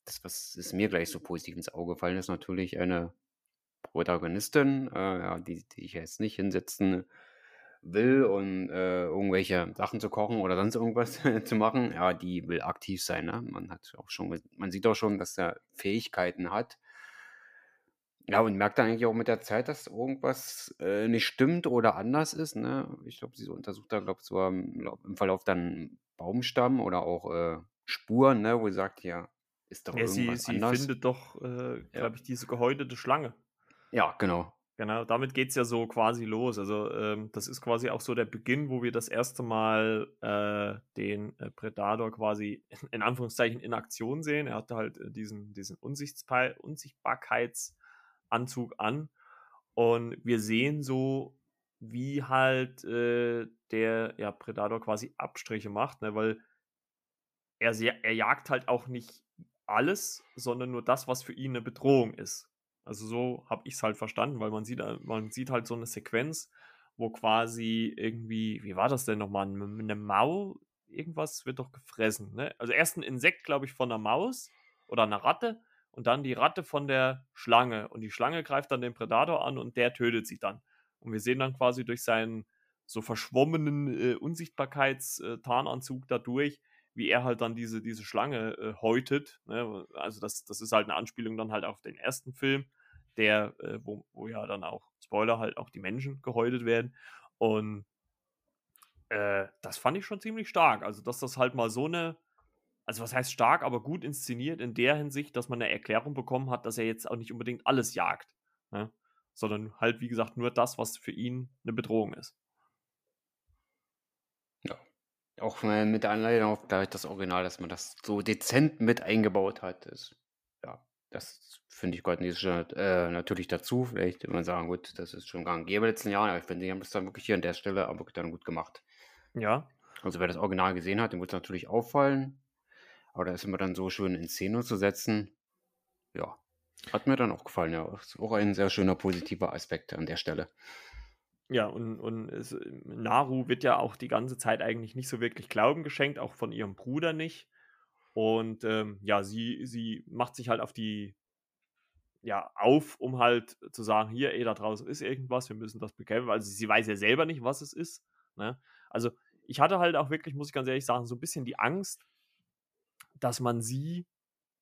Das, was ist mir gleich so positiv ins Auge gefallen ist, natürlich eine Protagonistin, äh, ja, die, die ich jetzt nicht hinsetzen will und äh, irgendwelche Sachen zu kochen oder sonst irgendwas zu machen, ja, die will aktiv sein. Ne? Man hat auch schon, man sieht auch schon, dass er Fähigkeiten hat. Ja, und merkt dann eigentlich auch mit der Zeit, dass irgendwas äh, nicht stimmt oder anders ist. Ne? Ich glaube, sie untersucht da, glaube ich, im, Verlauf dann Baumstamm oder auch äh, Spuren, ne, wo sie sagt, ja, ist doch Ja, sie, irgendwas sie anders. findet doch, äh, glaube ich, diese gehäutete Schlange. Ja, genau. Genau, damit geht es ja so quasi los. Also, ähm, das ist quasi auch so der Beginn, wo wir das erste Mal äh, den äh, Predator quasi in Anführungszeichen in Aktion sehen. Er hatte halt äh, diesen, diesen Unsichtbarkeitsanzug an. Und wir sehen so, wie halt äh, der ja, Predator quasi Abstriche macht, ne? weil er, er jagt halt auch nicht alles, sondern nur das, was für ihn eine Bedrohung ist. Also so habe ich es halt verstanden, weil man sieht, äh, man sieht halt so eine Sequenz, wo quasi irgendwie, wie war das denn nochmal, eine, Mau, irgendwas wird doch gefressen. Ne? Also erst ein Insekt, glaube ich, von einer Maus oder einer Ratte und dann die Ratte von der Schlange. Und die Schlange greift dann den Predator an und der tötet sie dann. Und wir sehen dann quasi durch seinen so verschwommenen äh, Unsichtbarkeits-Tarnanzug dadurch, wie er halt dann diese, diese Schlange äh, häutet. Ne? Also das, das ist halt eine Anspielung dann halt auf den ersten Film, der, äh, wo, wo ja dann auch, Spoiler, halt auch die Menschen gehäutet werden. Und äh, das fand ich schon ziemlich stark. Also, dass das halt mal so eine, also was heißt stark, aber gut inszeniert in der Hinsicht, dass man eine Erklärung bekommen hat, dass er jetzt auch nicht unbedingt alles jagt. Ne? Sondern halt, wie gesagt, nur das, was für ihn eine Bedrohung ist. Auch äh, mit der Anleitung auf gleich das Original, dass man das so dezent mit eingebaut hat. Ist, ja, das finde ich gehört nicht äh, natürlich dazu. Vielleicht würde man sagen, gut, das ist schon gang und gäbe in den letzten Jahren, aber ich finde, die haben das dann wirklich hier an der Stelle aber wirklich dann gut gemacht. Ja, Also wer das Original gesehen hat, dem wird es natürlich auffallen. Aber da ist immer dann so schön in Szene zu setzen. Ja, hat mir dann auch gefallen. Ja, ist auch ein sehr schöner positiver Aspekt an der Stelle. Ja, und, und es, Naru wird ja auch die ganze Zeit eigentlich nicht so wirklich Glauben geschenkt, auch von ihrem Bruder nicht. Und ähm, ja, sie, sie macht sich halt auf die, ja, auf, um halt zu sagen, hier, ey, da draußen ist irgendwas, wir müssen das bekämpfen. Also sie weiß ja selber nicht, was es ist. Ne? Also ich hatte halt auch wirklich, muss ich ganz ehrlich sagen, so ein bisschen die Angst, dass man sie,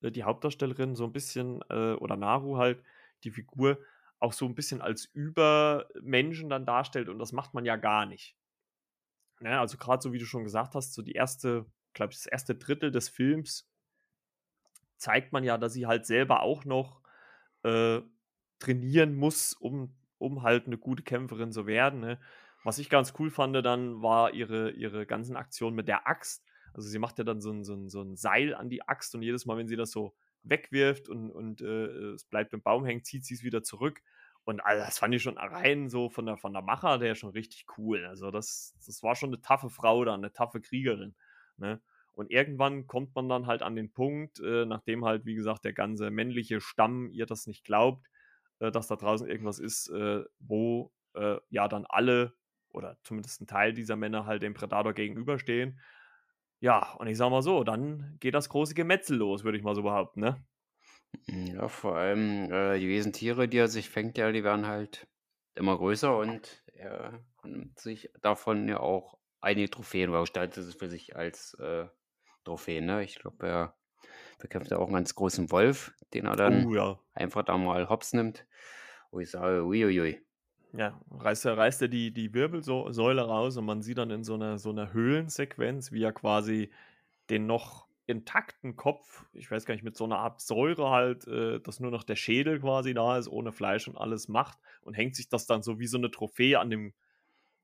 äh, die Hauptdarstellerin, so ein bisschen, äh, oder Naru halt, die Figur, auch so ein bisschen als Übermenschen dann darstellt und das macht man ja gar nicht. Ne? Also gerade so wie du schon gesagt hast, so die erste, glaube ich, das erste Drittel des Films zeigt man ja, dass sie halt selber auch noch äh, trainieren muss, um, um halt eine gute Kämpferin zu werden. Ne? Was ich ganz cool fand, dann war ihre, ihre ganzen Aktionen mit der Axt. Also sie macht ja dann so ein, so, ein, so ein Seil an die Axt und jedes Mal, wenn sie das so wegwirft und, und äh, es bleibt im Baum hängen, zieht sie es wieder zurück. Und also das fand ich schon rein so von der, von der Macher der schon richtig cool. Also das, das war schon eine taffe Frau da, eine taffe Kriegerin. Ne? Und irgendwann kommt man dann halt an den Punkt, äh, nachdem halt, wie gesagt, der ganze männliche Stamm ihr das nicht glaubt, äh, dass da draußen irgendwas ist, äh, wo äh, ja dann alle oder zumindest ein Teil dieser Männer halt dem Predator gegenüberstehen. Ja, und ich sag mal so, dann geht das große Gemetzel los, würde ich mal so behaupten, ne? Ja, vor allem äh, die Wesentiere, die er sich fängt, ja, die werden halt immer größer und er sich davon ja auch einige Trophäen oder gestaltet es für sich als äh, Trophäen. Ne? Ich glaube, er bekämpft ja auch einen ganz großen Wolf, den er dann Oh ja. einfach da mal hops nimmt. Wo ich sage, uiuiui. Ja, reißt er, reißt er die, die Wirbelsäule raus und man sieht dann in so einer, so einer Höhlensequenz, wie er quasi den noch intakten Kopf, ich weiß gar nicht, mit so einer Art Säure halt, äh, dass nur noch der Schädel quasi da ist, ohne Fleisch und alles macht und hängt sich das dann so wie so eine Trophäe an dem,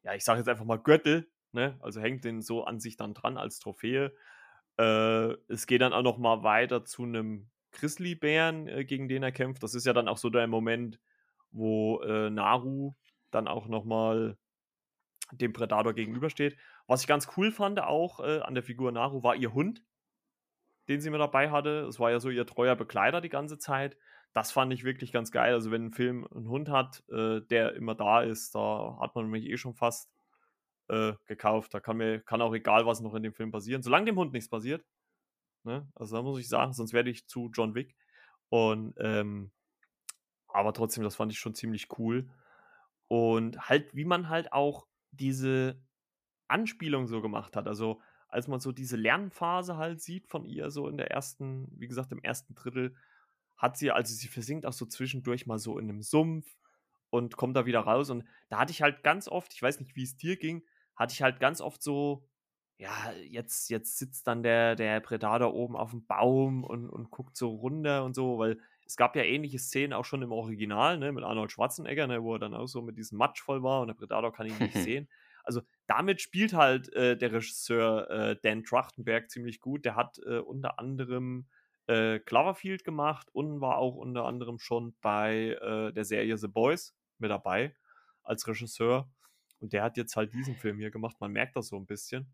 ja, ich sage jetzt einfach mal Gürtel, ne? Also hängt den so an sich dann dran als Trophäe. Äh, es geht dann auch noch mal weiter zu einem Grizzlybären, äh, gegen den er kämpft. Das ist ja dann auch so der Moment, wo äh, Naru dann auch noch mal dem Predator gegenübersteht. Was ich ganz cool fand auch äh, an der Figur Naru war ihr Hund, den sie mir dabei hatte. Es war ja so ihr treuer Begleiter die ganze Zeit. Das fand ich wirklich ganz geil. Also wenn ein Film einen Hund hat, äh, der immer da ist, da hat man mich eh schon fast äh, gekauft. Da kann mir kann auch egal, was noch in dem Film passieren, solange dem Hund nichts passiert. Ne? Also da muss ich sagen, sonst werde ich zu John Wick. Und ähm, aber trotzdem, das fand ich schon ziemlich cool. Und halt, wie man halt auch diese Anspielung so gemacht hat. Also, als man so diese Lernphase halt sieht von ihr, so in der ersten, wie gesagt, im ersten Drittel, hat sie, also sie versinkt auch so zwischendurch mal so in einem Sumpf und kommt da wieder raus. Und da hatte ich halt ganz oft, ich weiß nicht, wie es dir ging, hatte ich halt ganz oft so, ja, jetzt, jetzt sitzt dann der, der Predator oben auf dem Baum und, und guckt so runter und so, weil es gab ja ähnliche Szenen auch schon im Original, ne, mit Arnold Schwarzenegger, ne, wo er dann auch so mit diesem Matsch voll war und der Predator kann ihn nicht sehen. Also damit spielt halt äh, der Regisseur äh, Dan Trachtenberg ziemlich gut. Der hat äh, unter anderem äh, Cloverfield gemacht und war auch unter anderem schon bei äh, der Serie The Boys mit dabei als Regisseur. Und der hat jetzt halt diesen Film hier gemacht. Man merkt das so ein bisschen.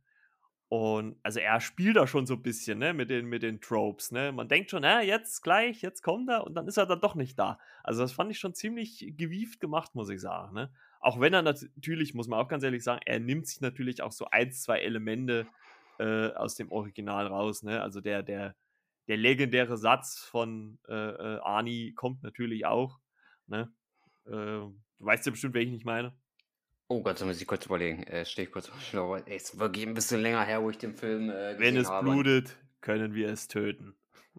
Und also er spielt da schon so ein bisschen, ne, mit den, mit den Tropes, ne. Man denkt schon, ja, jetzt gleich, jetzt kommt er und dann ist er dann doch nicht da. Also das fand ich schon ziemlich gewieft gemacht, muss ich sagen, ne. Auch wenn er natürlich, muss man auch ganz ehrlich sagen, er nimmt sich natürlich auch so ein, zwei Elemente äh, aus dem Original raus, ne. Also der, der, der legendäre Satz von äh, äh, Arnie kommt natürlich auch, ne. Äh, du weißt ja bestimmt, welchen ich meine. Oh Gott, da muss ich kurz überlegen. Äh, stehe ich kurz auf Es ist wirklich ein bisschen länger her, wo ich den Film äh, Wenn gesehen es habe. blutet, können wir es töten.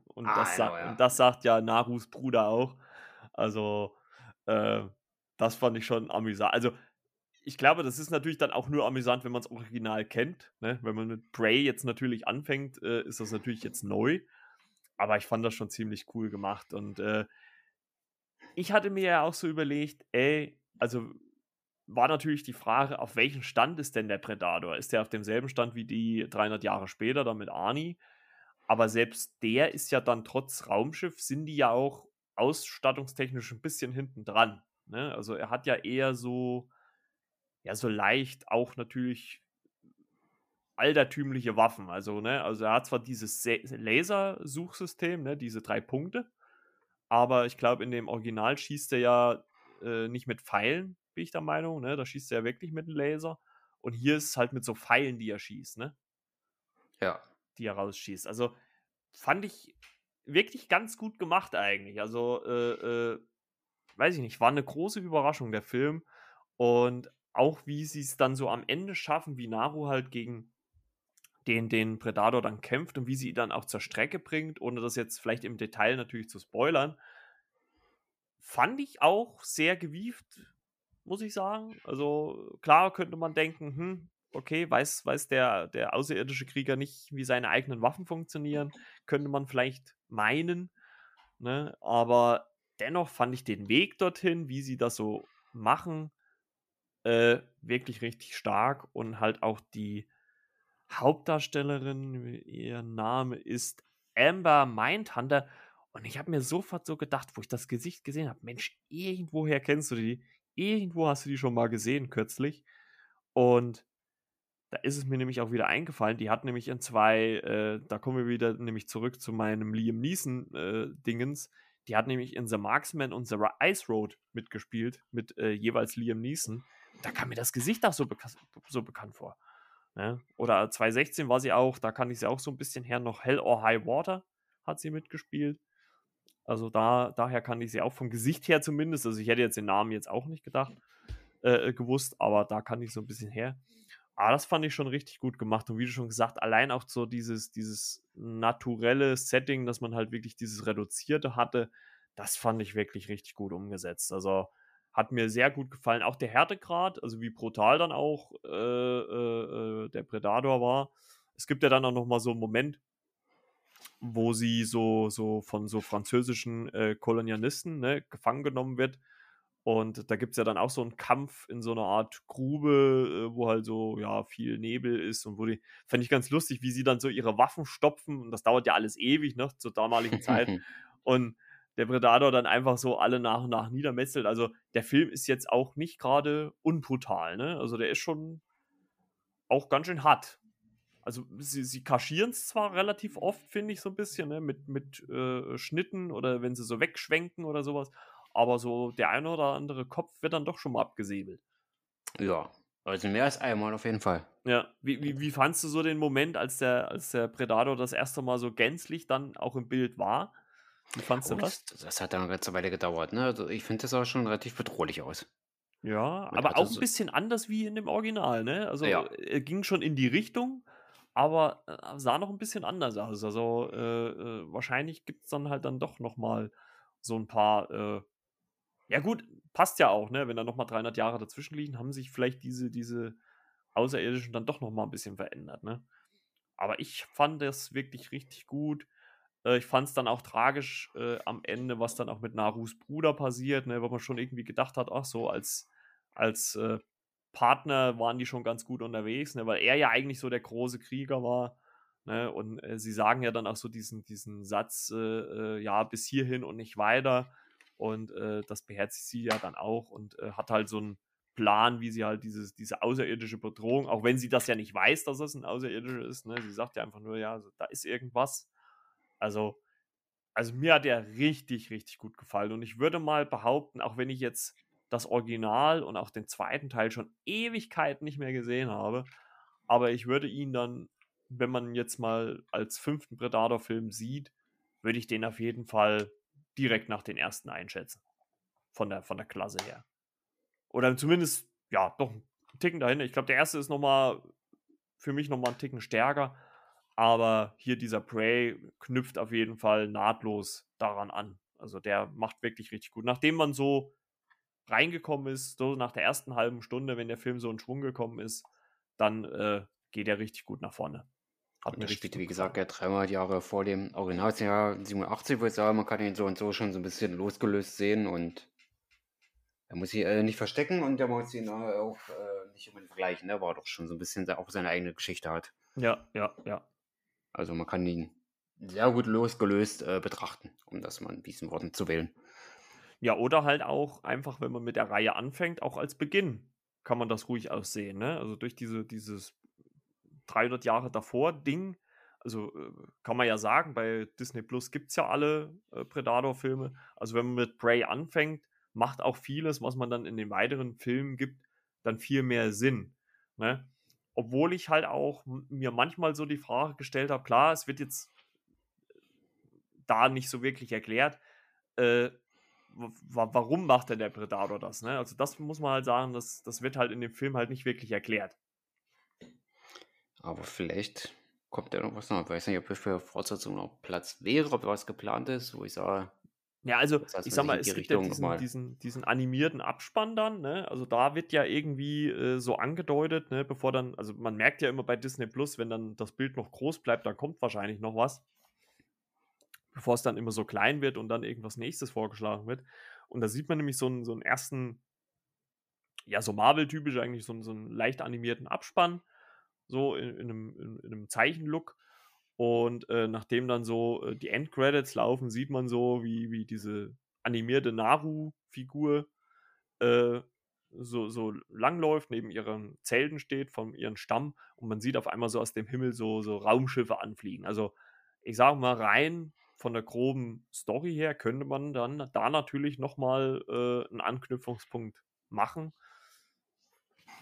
Und, Ah, das, genau, ja. und das sagt ja Narus Bruder auch. Also, äh, das fand ich schon amüsant. Also, ich glaube, das ist natürlich dann auch nur amüsant, wenn man das Original kennt. Ne? Wenn man mit Prey jetzt natürlich anfängt, äh, ist das natürlich jetzt neu. Aber ich fand das schon ziemlich cool gemacht. Und äh, ich hatte mir ja auch so überlegt, ey, also war natürlich die Frage, auf welchem Stand ist denn der Predator? Ist der auf demselben Stand wie die 300 Jahre später, dann mit Arnie? Aber selbst der ist ja dann trotz Raumschiff, sind die ja auch ausstattungstechnisch ein bisschen hinten dran. Ne? Also er hat ja eher so, ja, so leicht auch natürlich altertümliche Waffen. Also, ne, also er hat zwar dieses Se- Lasersuchsystem, ne, diese drei Punkte, aber ich glaube, in dem Original schießt er ja äh, nicht mit Pfeilen, bin ich der Meinung, ne? Da schießt er ja wirklich mit einem Laser. Und hier ist es halt mit so Pfeilen, die er schießt, ne? Ja. Die er rausschießt. Also fand ich wirklich ganz gut gemacht eigentlich. Also, äh, äh, weiß ich nicht, war eine große Überraschung, der Film. Und auch wie sie es dann so am Ende schaffen, wie Naru halt gegen den, den Predator dann kämpft und wie sie ihn dann auch zur Strecke bringt, ohne das jetzt vielleicht im Detail natürlich zu spoilern, fand ich auch sehr gewieft, muss ich sagen. Also klar könnte man denken, hm, okay, weiß, weiß der, der außerirdische Krieger nicht, wie seine eigenen Waffen funktionieren, könnte man vielleicht meinen. Ne? Aber dennoch fand ich den Weg dorthin, wie sie das so machen, äh, wirklich richtig stark und halt auch die Hauptdarstellerin, ihr Name ist Amber Mindhunter. Und ich habe mir sofort so gedacht, wo ich das Gesicht gesehen habe, Mensch, irgendwoher kennst du die? Irgendwo hast du die schon mal gesehen kürzlich. Und da ist es mir nämlich auch wieder eingefallen. Die hat nämlich in zwei, äh, da kommen wir wieder nämlich zurück zu meinem Liam Neeson äh. Die hat nämlich in The Marksman und The Ice Road mitgespielt, mit äh, jeweils Liam Neeson. Da kam mir das Gesicht auch so, beka so bekannt vor. Ne? Oder 2016 war sie auch, da kann ich sie auch so ein bisschen her, noch Hell or High Water hat sie mitgespielt. Also da, daher kann ich sie auch vom Gesicht her zumindest, also ich hätte jetzt den Namen jetzt auch nicht gedacht, äh, gewusst, aber da kann ich so ein bisschen her. Aber das fand ich schon richtig gut gemacht. Und wie du schon gesagt, allein auch so dieses, dieses naturelle Setting, dass man halt wirklich dieses Reduzierte hatte, das fand ich wirklich richtig gut umgesetzt. Also hat mir sehr gut gefallen. Auch der Härtegrad, also wie brutal dann auch äh, äh, äh, der Predator war. Es gibt ja dann auch noch mal so einen Moment, wo sie so, so von so französischen äh, Kolonialisten ne, gefangen genommen wird. Und da gibt es ja dann auch so einen Kampf in so einer Art Grube, äh, wo halt so, ja, viel Nebel ist und wo die, fand ich ganz lustig, wie sie dann so ihre Waffen stopfen und das dauert ja alles ewig, ne, zur damaligen Zeit. und der Predator dann einfach so alle nach und nach niedermetzelt. Also der Film ist jetzt auch nicht gerade unbrutal, ne? Also der ist schon auch ganz schön hart. Also sie, sie kaschieren es zwar relativ oft, finde ich so ein bisschen, ne? mit, mit äh, Schnitten oder wenn sie so wegschwenken oder sowas, aber so der eine oder andere Kopf wird dann doch schon mal abgesäbelt. ja. Also mehr als einmal auf jeden Fall. Ja, wie, wie, wie fandst du so den Moment, als der, als der Predator das erste Mal so gänzlich dann auch im Bild war? Wie fandst Oh, du das? das, das hat dann eine ganze Weile gedauert. Ne? Also ich finde, das sah schon relativ bedrohlich aus. Ja, Man aber auch ein bisschen anders wie in dem Original, ne? Also Ja. er ging schon in die Richtung, aber äh, sah noch ein bisschen anders aus. Also äh, äh, wahrscheinlich gibt es dann halt dann doch noch mal so ein paar, äh, ja gut, passt ja auch, ne? Wenn da nochmal 300 Jahre dazwischen liegen, haben sich vielleicht diese, diese Außerirdischen dann doch nochmal ein bisschen verändert, ne? Aber ich fand das wirklich richtig gut. Äh, ich fand es dann auch tragisch am Ende, was dann auch mit Narus Bruder passiert, ne? Wo man schon irgendwie gedacht hat, ach so, als, als Partner waren die schon ganz gut unterwegs, ne? Weil er ja eigentlich so der große Krieger war. Ne? Und äh, sie sagen ja dann auch so diesen, diesen Satz, äh, äh, ja, bis hierhin und nicht weiter. Und äh, das beherzigt sie ja dann auch und äh, hat halt so einen Plan, wie sie halt dieses, diese außerirdische Bedrohung, auch wenn sie das ja nicht weiß, dass es ein außerirdischer ist, ne? sie sagt ja einfach nur, ja, da ist irgendwas. Also, also mir hat der richtig, richtig gut gefallen. Und ich würde mal behaupten, auch wenn ich jetzt das Original und auch den zweiten Teil schon Ewigkeiten nicht mehr gesehen habe, aber ich würde ihn dann, wenn man jetzt mal als fünften Predator-Film sieht, würde ich den auf jeden Fall direkt nach den ersten einschätzen. Von der, von der Klasse her. Oder zumindest, ja, doch einen Ticken dahinter. Ich glaube, der erste ist nochmal für mich nochmal einen Ticken stärker. Aber hier dieser Prey knüpft auf jeden Fall nahtlos daran an. Also der macht wirklich richtig gut. Nachdem man so reingekommen ist, so nach der ersten halben Stunde, wenn der Film so in Schwung gekommen ist, dann äh, geht er richtig gut nach vorne. Hat mir richtig, wie gesagt, ja 300 Jahre vor dem Originaljahr 87, würde ich sagen. Man kann ihn so und so schon so ein bisschen losgelöst sehen und er muss sich äh, nicht verstecken und der muss ihn äh, auch äh, nicht unbedingt vergleichen. Der ne? war doch schon so ein bisschen auch seine eigene Geschichte hat. Ja, ja, ja. Also man kann ihn sehr gut losgelöst äh, betrachten, um das mal in diesen Worten zu wählen. Ja, oder halt auch einfach, wenn man mit der Reihe anfängt, auch als Beginn kann man das ruhig aussehen. Ne? Also durch diese, dieses 300 Jahre davor Ding. Also äh, kann man ja sagen, bei Disney Plus gibt es ja alle äh, Predator-Filme. Also wenn man mit Prey anfängt, macht auch vieles, was man dann in den weiteren Filmen gibt, dann viel mehr Sinn. Ne? Obwohl ich halt auch mir manchmal so die Frage gestellt habe, klar, es wird jetzt da nicht so wirklich erklärt, äh, warum macht denn der Predator das? Ne? Also das muss man halt sagen, das, das wird halt in dem Film halt nicht wirklich erklärt. Aber vielleicht kommt ja noch was noch. Ich weiß nicht, ob für Fortsetzung noch Platz wäre, ob was geplant ist, wo ich sage. Ja, also das heißt, ich sag mal, es gibt ja diesen, diesen, diesen, animierten Abspann dann, ne? Also da wird ja irgendwie äh, so angedeutet, ne, bevor dann, also man merkt ja immer bei Disney Plus, wenn dann das Bild noch groß bleibt, dann kommt wahrscheinlich noch was. Bevor es dann immer so klein wird und dann irgendwas nächstes vorgeschlagen wird. Und da sieht man nämlich so einen, so einen ersten, ja, so Marvel-typisch eigentlich, so, so einen leicht animierten Abspann so in, in, einem, in, in einem Zeichenlook. Und äh, nachdem dann so äh, die Endcredits laufen, sieht man so, wie, wie diese animierte Naru-Figur äh, so, so langläuft, neben ihren Zelten steht, von ihrem Stamm. Und man sieht auf einmal so aus dem Himmel so, so Raumschiffe anfliegen. Also, ich sage mal, rein von der groben Story her könnte man dann da natürlich nochmal äh, einen Anknüpfungspunkt machen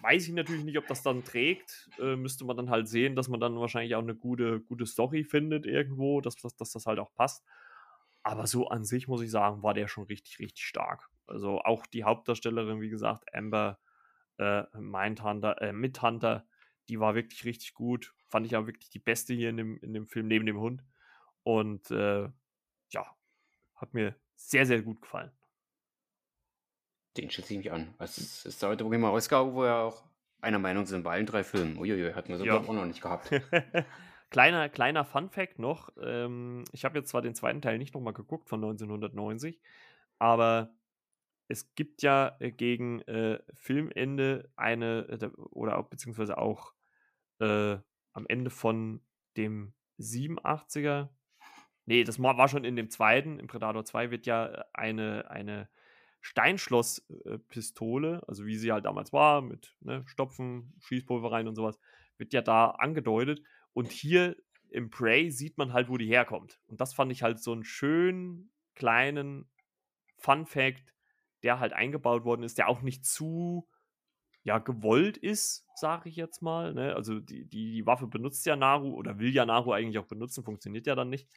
weiß ich natürlich nicht, ob das dann trägt. Äh, müsste man dann halt sehen, dass man dann wahrscheinlich auch eine gute, gute Story findet irgendwo, dass, dass, dass das halt auch passt. Aber so an sich muss ich sagen, war der schon richtig, richtig stark. Also auch die Hauptdarstellerin, wie gesagt, Amber äh, Mindhunter, äh, Mithunter, die war wirklich richtig gut. Fand ich auch wirklich die beste hier in dem, in dem Film neben dem Hund. Und äh, ja, hat mir sehr, sehr gut gefallen. Den schließe ich mich an. Was ist da heute wirklich mal rausgehauen, wo wir auch einer Meinung sind bei allen drei Filmen? Uiuiui, hatten wir so ja. auch noch nicht gehabt. kleiner, kleiner Fun-Fact noch: ähm, Ich habe jetzt zwar den zweiten Teil nicht nochmal geguckt von 1990, aber es gibt ja äh, gegen äh, Filmende eine, äh, oder auch, beziehungsweise auch äh, am Ende von dem 87er, nee, das war schon in dem zweiten, im Predator 2 wird ja eine, eine Steinschlosspistole, also wie sie halt damals war, mit ne, Stopfen, Schießpulver rein und sowas, wird ja da angedeutet. Und hier im Prey sieht man halt, wo die herkommt. Und das fand ich halt so einen schönen kleinen Fun Fact, der halt eingebaut worden ist, der auch nicht zu ja, gewollt ist, sage ich jetzt mal. Ne? Also die, die, die Waffe benutzt ja Naru oder will ja Naru eigentlich auch benutzen, funktioniert ja dann nicht.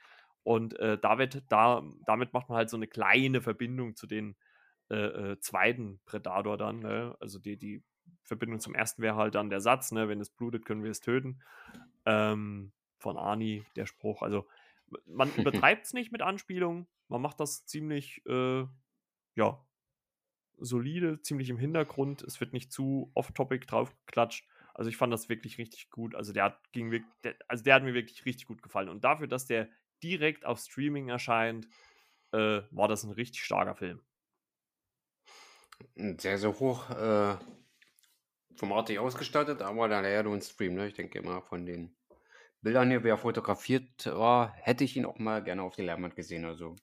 Und äh, da wird, da, damit macht man halt so eine kleine Verbindung zu den äh, äh, zweiten Predator dann. Ne? Also die, die Verbindung zum ersten wäre halt dann der Satz, ne? wenn es blutet, können wir es töten. Ähm, von Ani, der Spruch. Also man übertreibt es nicht mit Anspielungen, man macht das ziemlich, äh, ja, solide, ziemlich im Hintergrund. Es wird nicht zu off-topic draufgeklatscht. Also ich fand das wirklich richtig gut. Also der hat, ging wirklich, der, also der hat mir wirklich richtig gut gefallen. Und dafür, dass der direkt auf Streaming erscheint, äh, war das ein richtig starker Film. Sehr, sehr hoch äh, formatig ausgestattet, aber dann leider nur ein Stream. Ne? Ich denke immer von den Bildern hier, wer fotografiert war, hätte ich ihn auch mal gerne auf die Leinwand gesehen. Also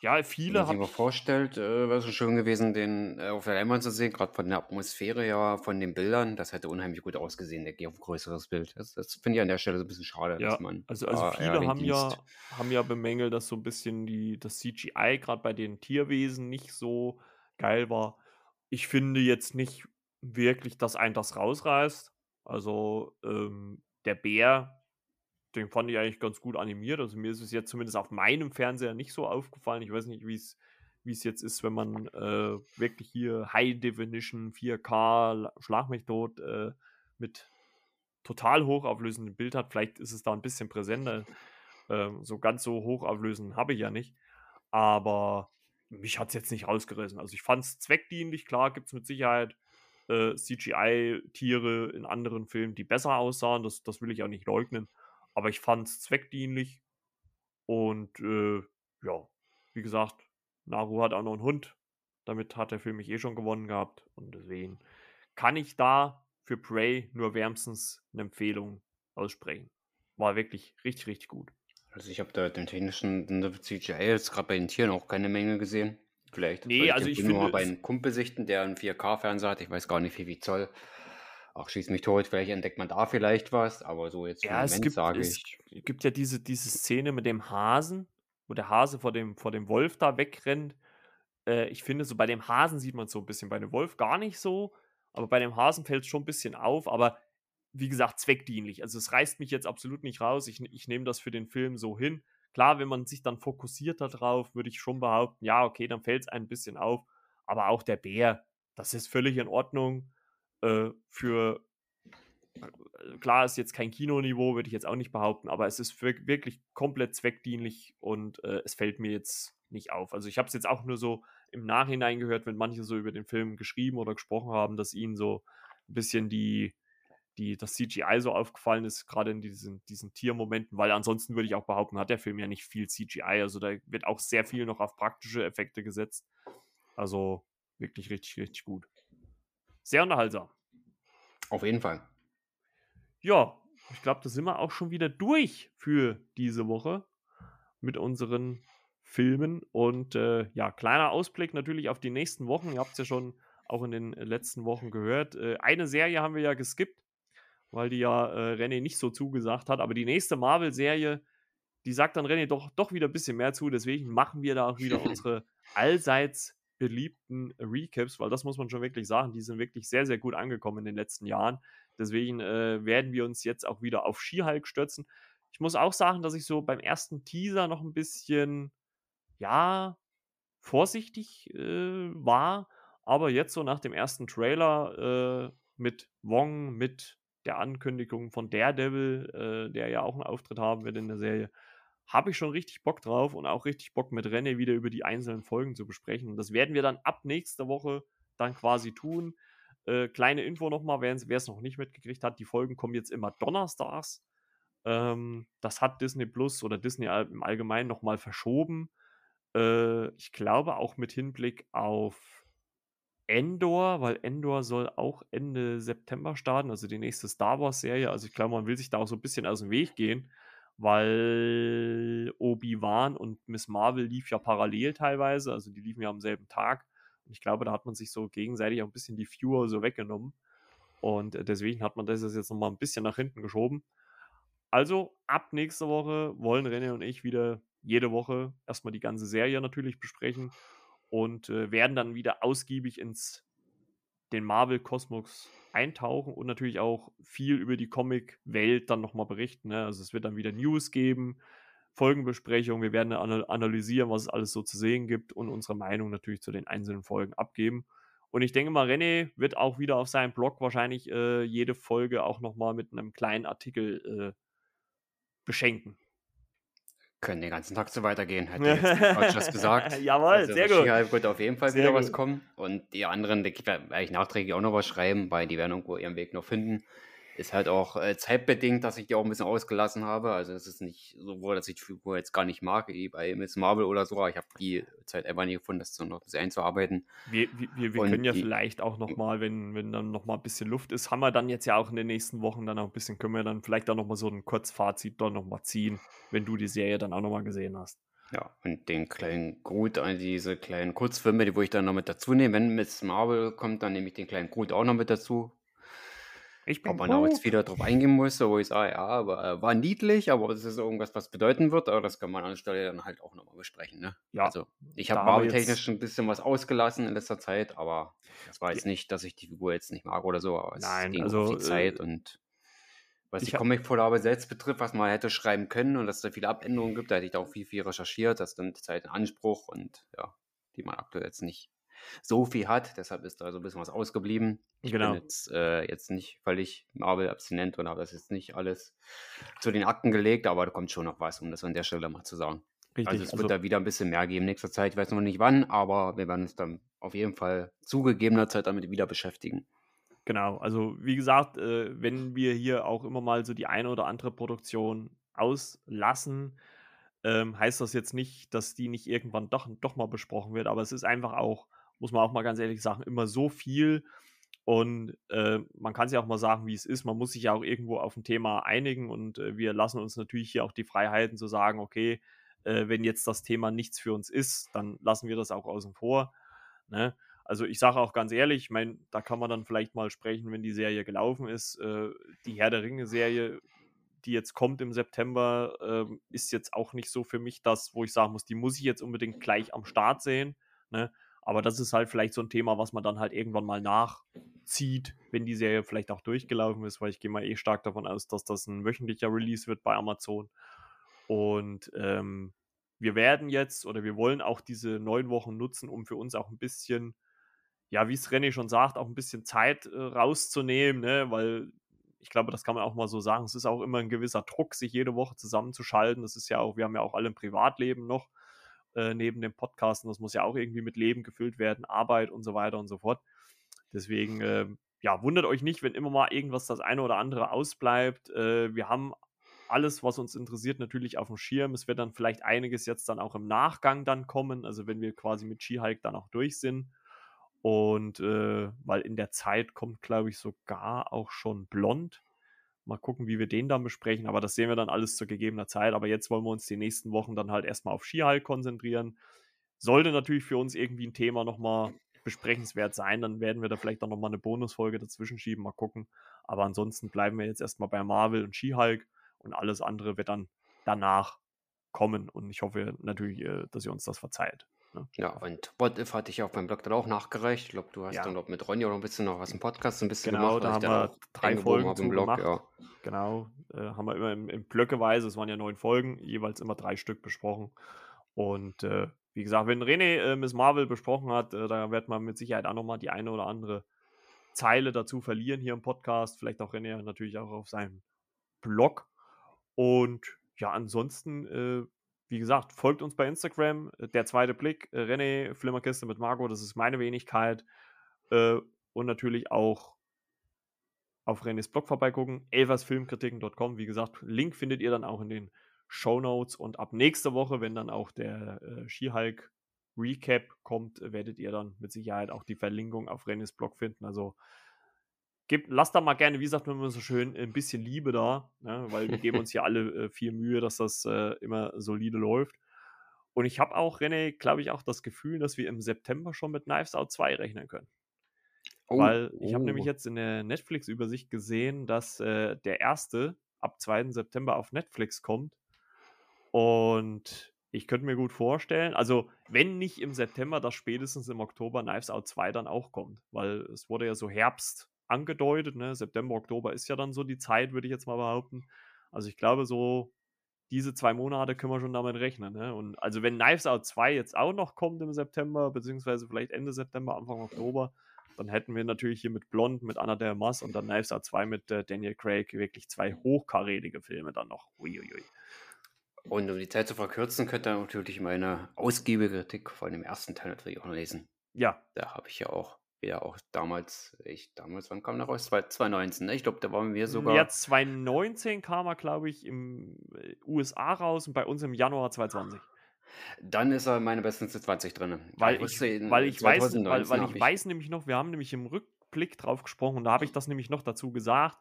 ja, viele haben. Wenn man sich mal vorstellt, äh, wäre es schön gewesen, den äh, auf der Leinwand zu sehen, gerade von der Atmosphäre ja, von den Bildern. Das hätte unheimlich gut ausgesehen, der auf größeres Bild. Das, das finde ich an der Stelle so ein bisschen schade, ja, dass man. Also, also viele haben ja, haben ja bemängelt, dass so ein bisschen die, das CGI gerade bei den Tierwesen nicht so geil war. Ich finde jetzt nicht wirklich, dass ein das rausreißt. Also ähm, der Bär den fand ich eigentlich ganz gut animiert. Also mir ist es jetzt zumindest auf meinem Fernseher nicht so aufgefallen. Ich weiß nicht, wie es jetzt ist, wenn man äh, wirklich hier High Definition 4K Schlag mich tot äh, mit total hochauflösendem Bild hat. Vielleicht ist es da ein bisschen präsenter. Äh, so ganz so hochauflösend habe ich ja nicht. Aber mich hat es jetzt nicht rausgerissen. Also ich fand es zweckdienlich. Klar gibt es mit Sicherheit äh, CGI-Tiere in anderen Filmen, die besser aussahen. Das, das will ich auch nicht leugnen. Aber ich fand es zweckdienlich. Und äh, ja, wie gesagt, Naru hat auch noch einen Hund. Damit hat der Film mich eh schon gewonnen gehabt. Und deswegen kann ich da für Prey nur wärmstens eine Empfehlung aussprechen. War wirklich richtig, richtig gut. Also ich habe da den technischen CGI jetzt gerade bei den Tieren auch keine Menge gesehen. Vielleicht. Nee, also ich, ich finde... nur mal bei einem Kumpel sichten, der einen 4K-Fernseher hat. Ich weiß gar nicht, wie viel Zoll. Auch schieß mich tot, vielleicht entdeckt man da vielleicht was, aber so jetzt ja, es gibt, sage es ich. gibt ja diese, diese Szene mit dem Hasen, wo der Hase vor dem, vor dem Wolf da wegrennt. Äh, ich finde, so bei dem Hasen sieht man es so ein bisschen, bei dem Wolf gar nicht so, aber bei dem Hasen fällt es schon ein bisschen auf, aber wie gesagt, zweckdienlich. Also es reißt mich jetzt absolut nicht raus. Ich, ich nehme das für den Film so hin. Klar, wenn man sich dann fokussiert darauf, würde ich schon behaupten, ja, okay, dann fällt es ein bisschen auf. Aber auch der Bär, das ist völlig in Ordnung äh, für äh, klar ist jetzt kein Kinoniveau, würde ich jetzt auch nicht behaupten, aber es ist wirklich komplett zweckdienlich und äh, es fällt mir jetzt nicht auf. Also ich habe es jetzt auch nur so im Nachhinein gehört, wenn manche so über den Film geschrieben oder gesprochen haben, dass ihnen so ein bisschen die, die, das CGI so aufgefallen ist, gerade in diesen, diesen Tiermomenten, weil ansonsten würde ich auch behaupten, hat der Film ja nicht viel CGI. Also da wird auch sehr viel noch auf praktische Effekte gesetzt. Also wirklich richtig, richtig gut. Sehr unterhaltsam. Auf jeden Fall. Ja, ich glaube, da sind wir auch schon wieder durch für diese Woche mit unseren Filmen. Und äh, ja, kleiner Ausblick natürlich auf die nächsten Wochen. Ihr habt es ja schon auch in den letzten Wochen gehört. Äh, eine Serie haben wir ja geskippt, weil die ja äh, René nicht so zugesagt hat. Aber die nächste Marvel-Serie, die sagt dann René doch, doch wieder ein bisschen mehr zu. Deswegen machen wir da auch wieder unsere allseits beliebten Recaps, weil das muss man schon wirklich sagen, die sind wirklich sehr, sehr gut angekommen in den letzten Jahren. Deswegen äh, werden wir uns jetzt auch wieder auf Skihulk stürzen. Ich muss auch sagen, dass ich so beim ersten Teaser noch ein bisschen, ja, vorsichtig äh, war. Aber jetzt so nach dem ersten Trailer äh, mit Wong, mit der Ankündigung von Daredevil, äh, der ja auch einen Auftritt haben wird in der Serie, habe ich schon richtig Bock drauf und auch richtig Bock mit René wieder über die einzelnen Folgen zu besprechen. Und das werden wir dann ab nächster Woche dann quasi tun. Äh, kleine Info nochmal, wer es noch nicht mitgekriegt hat, die Folgen kommen jetzt immer donnerstags. Ähm, das hat Disney Plus oder Disney im Allgemeinen nochmal verschoben. Äh, ich glaube auch mit Hinblick auf Endor, weil Endor soll auch Ende September starten, also die nächste Star Wars-Serie. Also ich glaube, man will sich da auch so ein bisschen aus dem Weg gehen weil Obi-Wan und Miss Marvel lief ja parallel teilweise, also die liefen ja am selben Tag. Und ich glaube, da hat man sich so gegenseitig auch ein bisschen die Viewer so weggenommen. Und äh, deswegen hat man das jetzt nochmal ein bisschen nach hinten geschoben. Also ab nächster Woche wollen René und ich wieder jede Woche erstmal die ganze Serie natürlich besprechen und äh, werden dann wieder ausgiebig ins den Marvel-Kosmos eintauchen und natürlich auch viel über die Comic-Welt dann nochmal berichten. Ne? Also es wird dann wieder News geben, Folgenbesprechungen, wir werden analysieren, was es alles so zu sehen gibt und unsere Meinung natürlich zu den einzelnen Folgen abgeben. Und ich denke mal, René wird auch wieder auf seinem Blog wahrscheinlich äh, jede Folge auch nochmal mit einem kleinen Artikel äh, beschenken. Können den ganzen Tag so weitergehen, hätte jetzt das gesagt. Jawohl, Also sehr gut. She-Hulk wird auf jeden Fall Sehr wieder was gut. kommen. Und die anderen, ich, werde ich nachträglich auch noch was schreiben, weil die werden irgendwo ihren Weg noch finden. Ist halt auch äh, zeitbedingt, dass ich die auch ein bisschen ausgelassen habe. Also es ist nicht so, wohl, dass ich die Figur jetzt gar nicht mag, wie bei Miss Marvel oder so. Aber ich habe die Zeit einfach nicht gefunden, das so noch ein bisschen einzuarbeiten. Wir, wir, wir können ja die- vielleicht auch nochmal, wenn, wenn dann nochmal ein bisschen Luft ist, haben wir dann jetzt ja auch in den nächsten Wochen dann auch ein bisschen, können wir dann vielleicht auch nochmal so ein Kurzfazit dann nochmal ziehen, wenn du die Serie dann auch nochmal gesehen hast. Ja, und den kleinen Groot, also diese kleinen Kurzfilme, die wo ich dann noch mit dazu nehme. Wenn Miss Marvel kommt, dann nehme ich den kleinen Groot auch noch mit dazu. Ich Ob man da jetzt wieder drauf eingehen muss, wo ich sage, ja, aber äh, war niedlich, aber das ist irgendwas, was bedeuten wird, aber das kann man an der Stelle dann halt auch nochmal besprechen. Ne? Ja, also ich habe jetzt- ein bisschen was ausgelassen in letzter Zeit, aber das war jetzt nicht, dass ich die Figur jetzt nicht mag oder so, aber es Nein, ging also, die Zeit äh, und was ich die Comicvorlage selbst betrifft, was man hätte schreiben können und dass es da viele Abänderungen gibt, da hätte ich da auch viel, viel recherchiert, das nimmt Zeit in Anspruch und ja, die man aktuell jetzt nicht so viel hat, deshalb ist da so ein bisschen was ausgeblieben. Ich Genau. bin jetzt, äh, jetzt nicht völlig Marvel-abstinent und habe das jetzt nicht alles zu den Akten gelegt, aber da kommt schon noch was, um das an der Stelle mal zu sagen. Richtig, also es also, wird da wieder ein bisschen mehr geben in nächster Zeit. Ich weiß noch nicht wann, aber wir werden uns dann auf jeden Fall zu gegebener Zeit damit wieder beschäftigen. Genau, also wie gesagt, äh, wenn wir hier auch immer mal so die eine oder andere Produktion auslassen, ähm, heißt das jetzt nicht, dass die nicht irgendwann doch, doch mal besprochen wird, aber es ist einfach auch, muss man auch mal ganz ehrlich sagen, immer so viel und äh, man kann es ja auch mal sagen, wie es ist. Man muss sich ja auch irgendwo auf ein Thema einigen und äh, wir lassen uns natürlich hier auch die Freiheiten zu sagen, okay, äh, wenn jetzt das Thema nichts für uns ist, dann lassen wir das auch außen vor. Ne? Also ich sage auch ganz ehrlich, ich meine, da kann man dann vielleicht mal sprechen, wenn die Serie gelaufen ist. Äh, die Herr der Ringe-Serie, die jetzt kommt im September, ähm, ist jetzt auch nicht so für mich das, wo ich sagen muss, die muss ich jetzt unbedingt gleich am Start sehen. Ne? Aber das ist halt vielleicht so ein Thema, was man dann halt irgendwann mal nachzieht, wenn die Serie vielleicht auch durchgelaufen ist, weil ich gehe mal eh stark davon aus, dass das ein wöchentlicher Release wird bei Amazon. Und ähm, wir werden jetzt oder wir wollen auch diese neun Wochen nutzen, um für uns auch ein bisschen, ja, wie es René schon sagt, auch ein bisschen Zeit äh, rauszunehmen, ne? weil ich glaube, das kann man auch mal so sagen. Es ist auch immer ein gewisser Druck, sich jede Woche zusammenzuschalten. Das ist ja auch, wir haben ja auch alle ein Privatleben noch äh, neben dem Podcast und das muss ja auch irgendwie mit Leben gefüllt werden, Arbeit und so weiter und so fort. Deswegen, äh, ja, wundert euch nicht, wenn immer mal irgendwas das eine oder andere ausbleibt. Äh, wir haben alles, was uns interessiert, natürlich auf dem Schirm. Es wird dann vielleicht einiges jetzt dann auch im Nachgang dann kommen, also wenn wir quasi mit Skihike dann auch durch sind. Und äh, weil in der Zeit kommt, glaube ich, sogar auch schon Blond. Mal gucken, wie wir den dann besprechen. Aber das sehen wir dann alles zu gegebener Zeit. Aber jetzt wollen wir uns die nächsten Wochen dann halt erstmal auf Skihike konzentrieren. Sollte natürlich für uns irgendwie ein Thema nochmal besprechenswert sein, dann werden wir da vielleicht auch nochmal eine Bonusfolge dazwischen schieben. Mal gucken. Aber ansonsten bleiben wir jetzt erstmal bei Marvel und Skihike und alles andere wird dann danach kommen. Und ich hoffe natürlich, äh, dass ihr uns das verzeiht. Ja, und What If hatte ich auf meinem Blog dann auch nachgereicht. Ich glaube, du hast Ja. dann dort mit Ronja noch ein bisschen noch was im Podcast ein bisschen Genau, gemacht. da was haben wir drei Folgen im Blog, gemacht. ja. Genau, äh, haben wir immer in, in Blöckeweise, es waren ja neun Folgen, jeweils immer drei Stück besprochen. Und äh, wie gesagt, wenn René äh, Miss Marvel besprochen hat, äh, da wird man mit Sicherheit auch nochmal die eine oder andere Zeile dazu verlieren hier im Podcast. Vielleicht auch René natürlich auch auf seinem Blog. Und ja, ansonsten, äh, wie gesagt, folgt uns bei Instagram. Der zweite Blick, äh, René, Flimmerkiste mit Margot, das ist meine Wenigkeit. Äh, und natürlich auch auf Renés Blog vorbeigucken, elversfilmkritiken.com. Wie gesagt, Link findet ihr dann auch in den Show Notes. Und ab nächste Woche, wenn dann auch der äh, Skihulk Recap kommt, werdet ihr dann mit Sicherheit auch die Verlinkung auf Renés Blog finden. Also gebt, lasst da mal gerne, wie sagt man immer so schön, ein bisschen Liebe da, ne? weil wir geben uns hier alle äh, viel Mühe, dass das äh, immer solide läuft. Und ich habe auch, René, glaube ich, auch das Gefühl, dass wir im September schon mit Knives Out 2 rechnen können. Oh, Weil ich habe nämlich oh. jetzt in der Netflix-Übersicht gesehen, dass äh, der erste ab 2. September auf Netflix kommt. Und ich könnte mir gut vorstellen, also wenn nicht im September, dass spätestens im Oktober Knives Out 2 dann auch kommt. Weil es wurde ja so Herbst angedeutet, ne? September, Oktober ist ja dann so die Zeit, würde ich jetzt mal behaupten. Also ich glaube, so diese zwei Monate können wir schon damit rechnen. Ne? Und also wenn Knives Out 2 jetzt auch noch kommt im September, beziehungsweise vielleicht Ende September, Anfang Oktober, dann hätten wir natürlich hier mit Blond, mit Anna de Armas und dann Knives Out 2 mit äh, Daniel Craig wirklich zwei hochkarätige Filme dann noch. Uiuiui. Und um die Zeit zu verkürzen, könnt ihr natürlich meine ausgiebige Kritik von dem ersten Teil natürlich auch noch lesen. Ja. Da habe ich ja auch, ja auch damals, ich damals, wann kam der raus? 2019, ne? Ich glaube, da waren wir sogar. Ja, 2019 kam er, glaube ich, im äh, USA raus und bei uns im Januar 2020. Dann ist er meine besten 20 drin. Weil ich, ich weil ich, weiß, weil, weil ich, ich weiß nämlich noch, wir haben nämlich im Rückblick drauf gesprochen und da habe ich das nämlich noch dazu gesagt.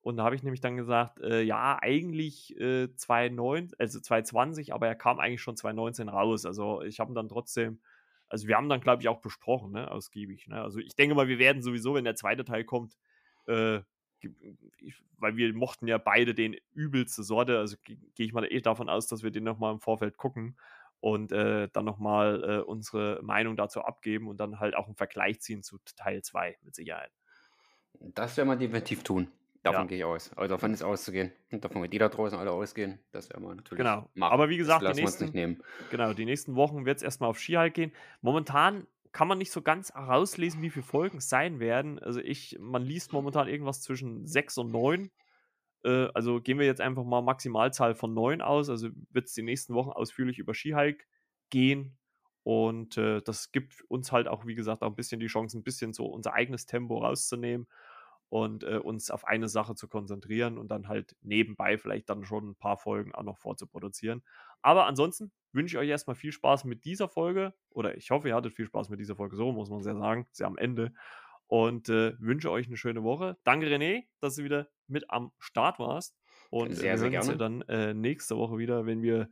Und da habe ich nämlich dann gesagt, äh, ja, eigentlich äh, 2009, also 2020, aber er kam eigentlich schon 2019 raus. Also ich habe ihn dann trotzdem, also wir haben dann, glaube ich, auch besprochen, ne, ausgiebig. Ne? Also ich denke mal, wir werden sowieso, wenn der zweite Teil kommt, äh, weil wir mochten ja beide den übelste Sorte, also gehe ich mal eh davon aus, dass wir den nochmal im Vorfeld gucken und äh, dann nochmal äh, unsere Meinung dazu abgeben und dann halt auch einen Vergleich ziehen zu Teil 2 mit Sicherheit. Das werden wir definitiv tun. Davon ja. gehe ich aus. Also davon ist auszugehen. Und davon wird die da draußen alle ausgehen. Das werden wir natürlich genau. machen. Aber wie gesagt, die nächsten, Genau, die nächsten Wochen wird es erstmal auf Skihike gehen. Momentan kann man nicht so ganz herauslesen, wie viele Folgen es sein werden. Also ich, man liest momentan irgendwas zwischen sechs und neun. Äh, also gehen wir jetzt einfach mal Maximalzahl von neun aus. Also wird es die nächsten Wochen ausführlich über Skihike gehen. Und äh, das gibt uns halt auch, wie gesagt, auch ein bisschen die Chance, ein bisschen so unser eigenes Tempo rauszunehmen und äh, uns auf eine Sache zu konzentrieren und dann halt nebenbei vielleicht dann schon ein paar Folgen auch noch vorzuproduzieren. Aber ansonsten wünsche ich euch erstmal viel Spaß mit dieser Folge oder ich hoffe, ihr hattet viel Spaß mit dieser Folge, so muss man ja sagen, ja am Ende und äh, wünsche euch eine schöne Woche. Danke René, dass du wieder mit am Start warst und sehr, wir uns ja dann äh, nächste Woche wieder, wenn wir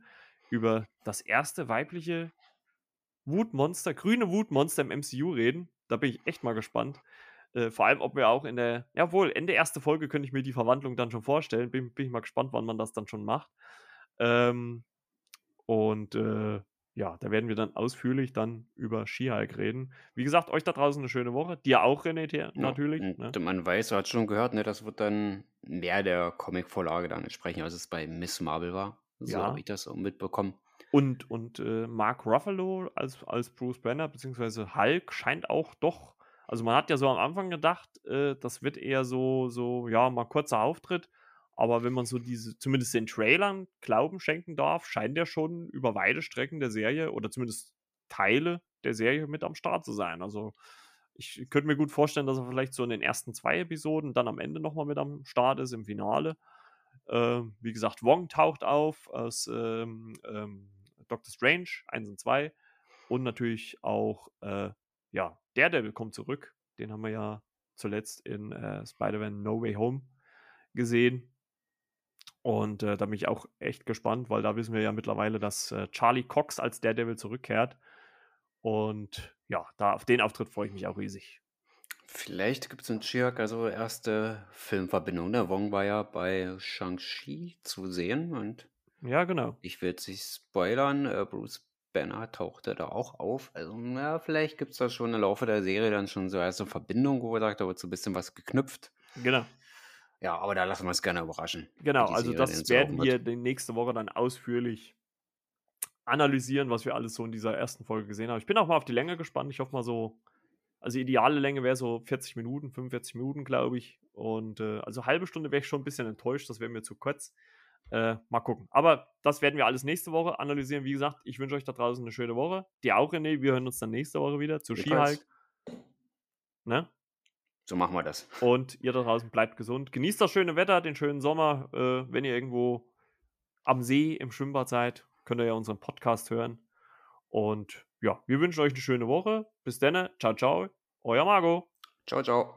über das erste weibliche Wutmonster, grüne Wutmonster im MCU reden. Da bin ich echt mal gespannt. Äh, vor allem, ob wir auch in der, jawohl, Ende erste Folge könnte ich mir die Verwandlung dann schon vorstellen. Bin, bin ich mal gespannt, wann man das dann schon macht. Ähm, und äh, ja, da werden wir dann ausführlich dann über Skihike reden. Wie gesagt, euch da draußen eine schöne Woche. Dir auch, René, ja, natürlich. Ne? Man weiß, du hast schon gehört, ne, das wird dann mehr der Comic-Vorlage dann entsprechen, als es bei Miss Marvel war. So ja. habe ich das auch mitbekommen. Und, und äh, Mark Ruffalo als, als Bruce Banner bzw. Hulk scheint auch doch also man hat ja so am Anfang gedacht, äh, das wird eher so, so, ja, mal kurzer Auftritt. Aber wenn man so diese, zumindest den Trailern Glauben schenken darf, scheint er schon über weite Strecken der Serie oder zumindest Teile der Serie mit am Start zu sein. Also ich könnte mir gut vorstellen, dass er vielleicht so in den ersten zwei Episoden dann am Ende nochmal mit am Start ist, im Finale. Äh, wie gesagt, Wong taucht auf aus ähm, ähm, Doctor Strange 1 und 2 und natürlich auch äh, ja, Daredevil kommt zurück. Den haben wir ja zuletzt in äh, Spider-Man No Way Home gesehen. Und äh, da bin ich auch echt gespannt, weil da wissen wir ja mittlerweile, dass äh, Charlie Cox als Daredevil zurückkehrt. Und ja, da auf den Auftritt freue ich mich auch riesig. Vielleicht gibt es in Chiak also erste Filmverbindung. Der ne? Wong war ja bei Shang-Chi zu sehen und ja, genau. Ich will es nicht spoilern. Äh, Bruce Banner tauchte da auch auf. Also, na, vielleicht gibt es da schon im Laufe der Serie dann schon so erste Verbindung, wo wir sagt, da wird so ein bisschen was geknüpft. Genau. Ja, aber da lassen wir uns gerne überraschen. Genau, also das werden wir die nächste Woche dann ausführlich analysieren, was wir alles so in dieser ersten Folge gesehen haben. Ich bin auch mal auf die Länge gespannt. Ich hoffe mal so, also ideale Länge wäre so 40 Minuten, 45 Minuten, glaube ich. Und äh, also halbe Stunde wäre ich schon ein bisschen enttäuscht, das wäre mir zu kurz. Äh, mal gucken. Aber das werden wir alles nächste Woche analysieren. Wie gesagt, ich wünsche euch da draußen eine schöne Woche. Dir auch, René. Wir hören uns dann nächste Woche wieder zu Skihike. Ne? So machen wir das. Und ihr da draußen bleibt gesund. Genießt das schöne Wetter, den schönen Sommer. Äh, wenn ihr irgendwo am See im Schwimmbad seid, könnt ihr ja unseren Podcast hören. Und ja, wir wünschen euch eine schöne Woche. Bis dann. Ciao, ciao. Euer Marco. Ciao, ciao.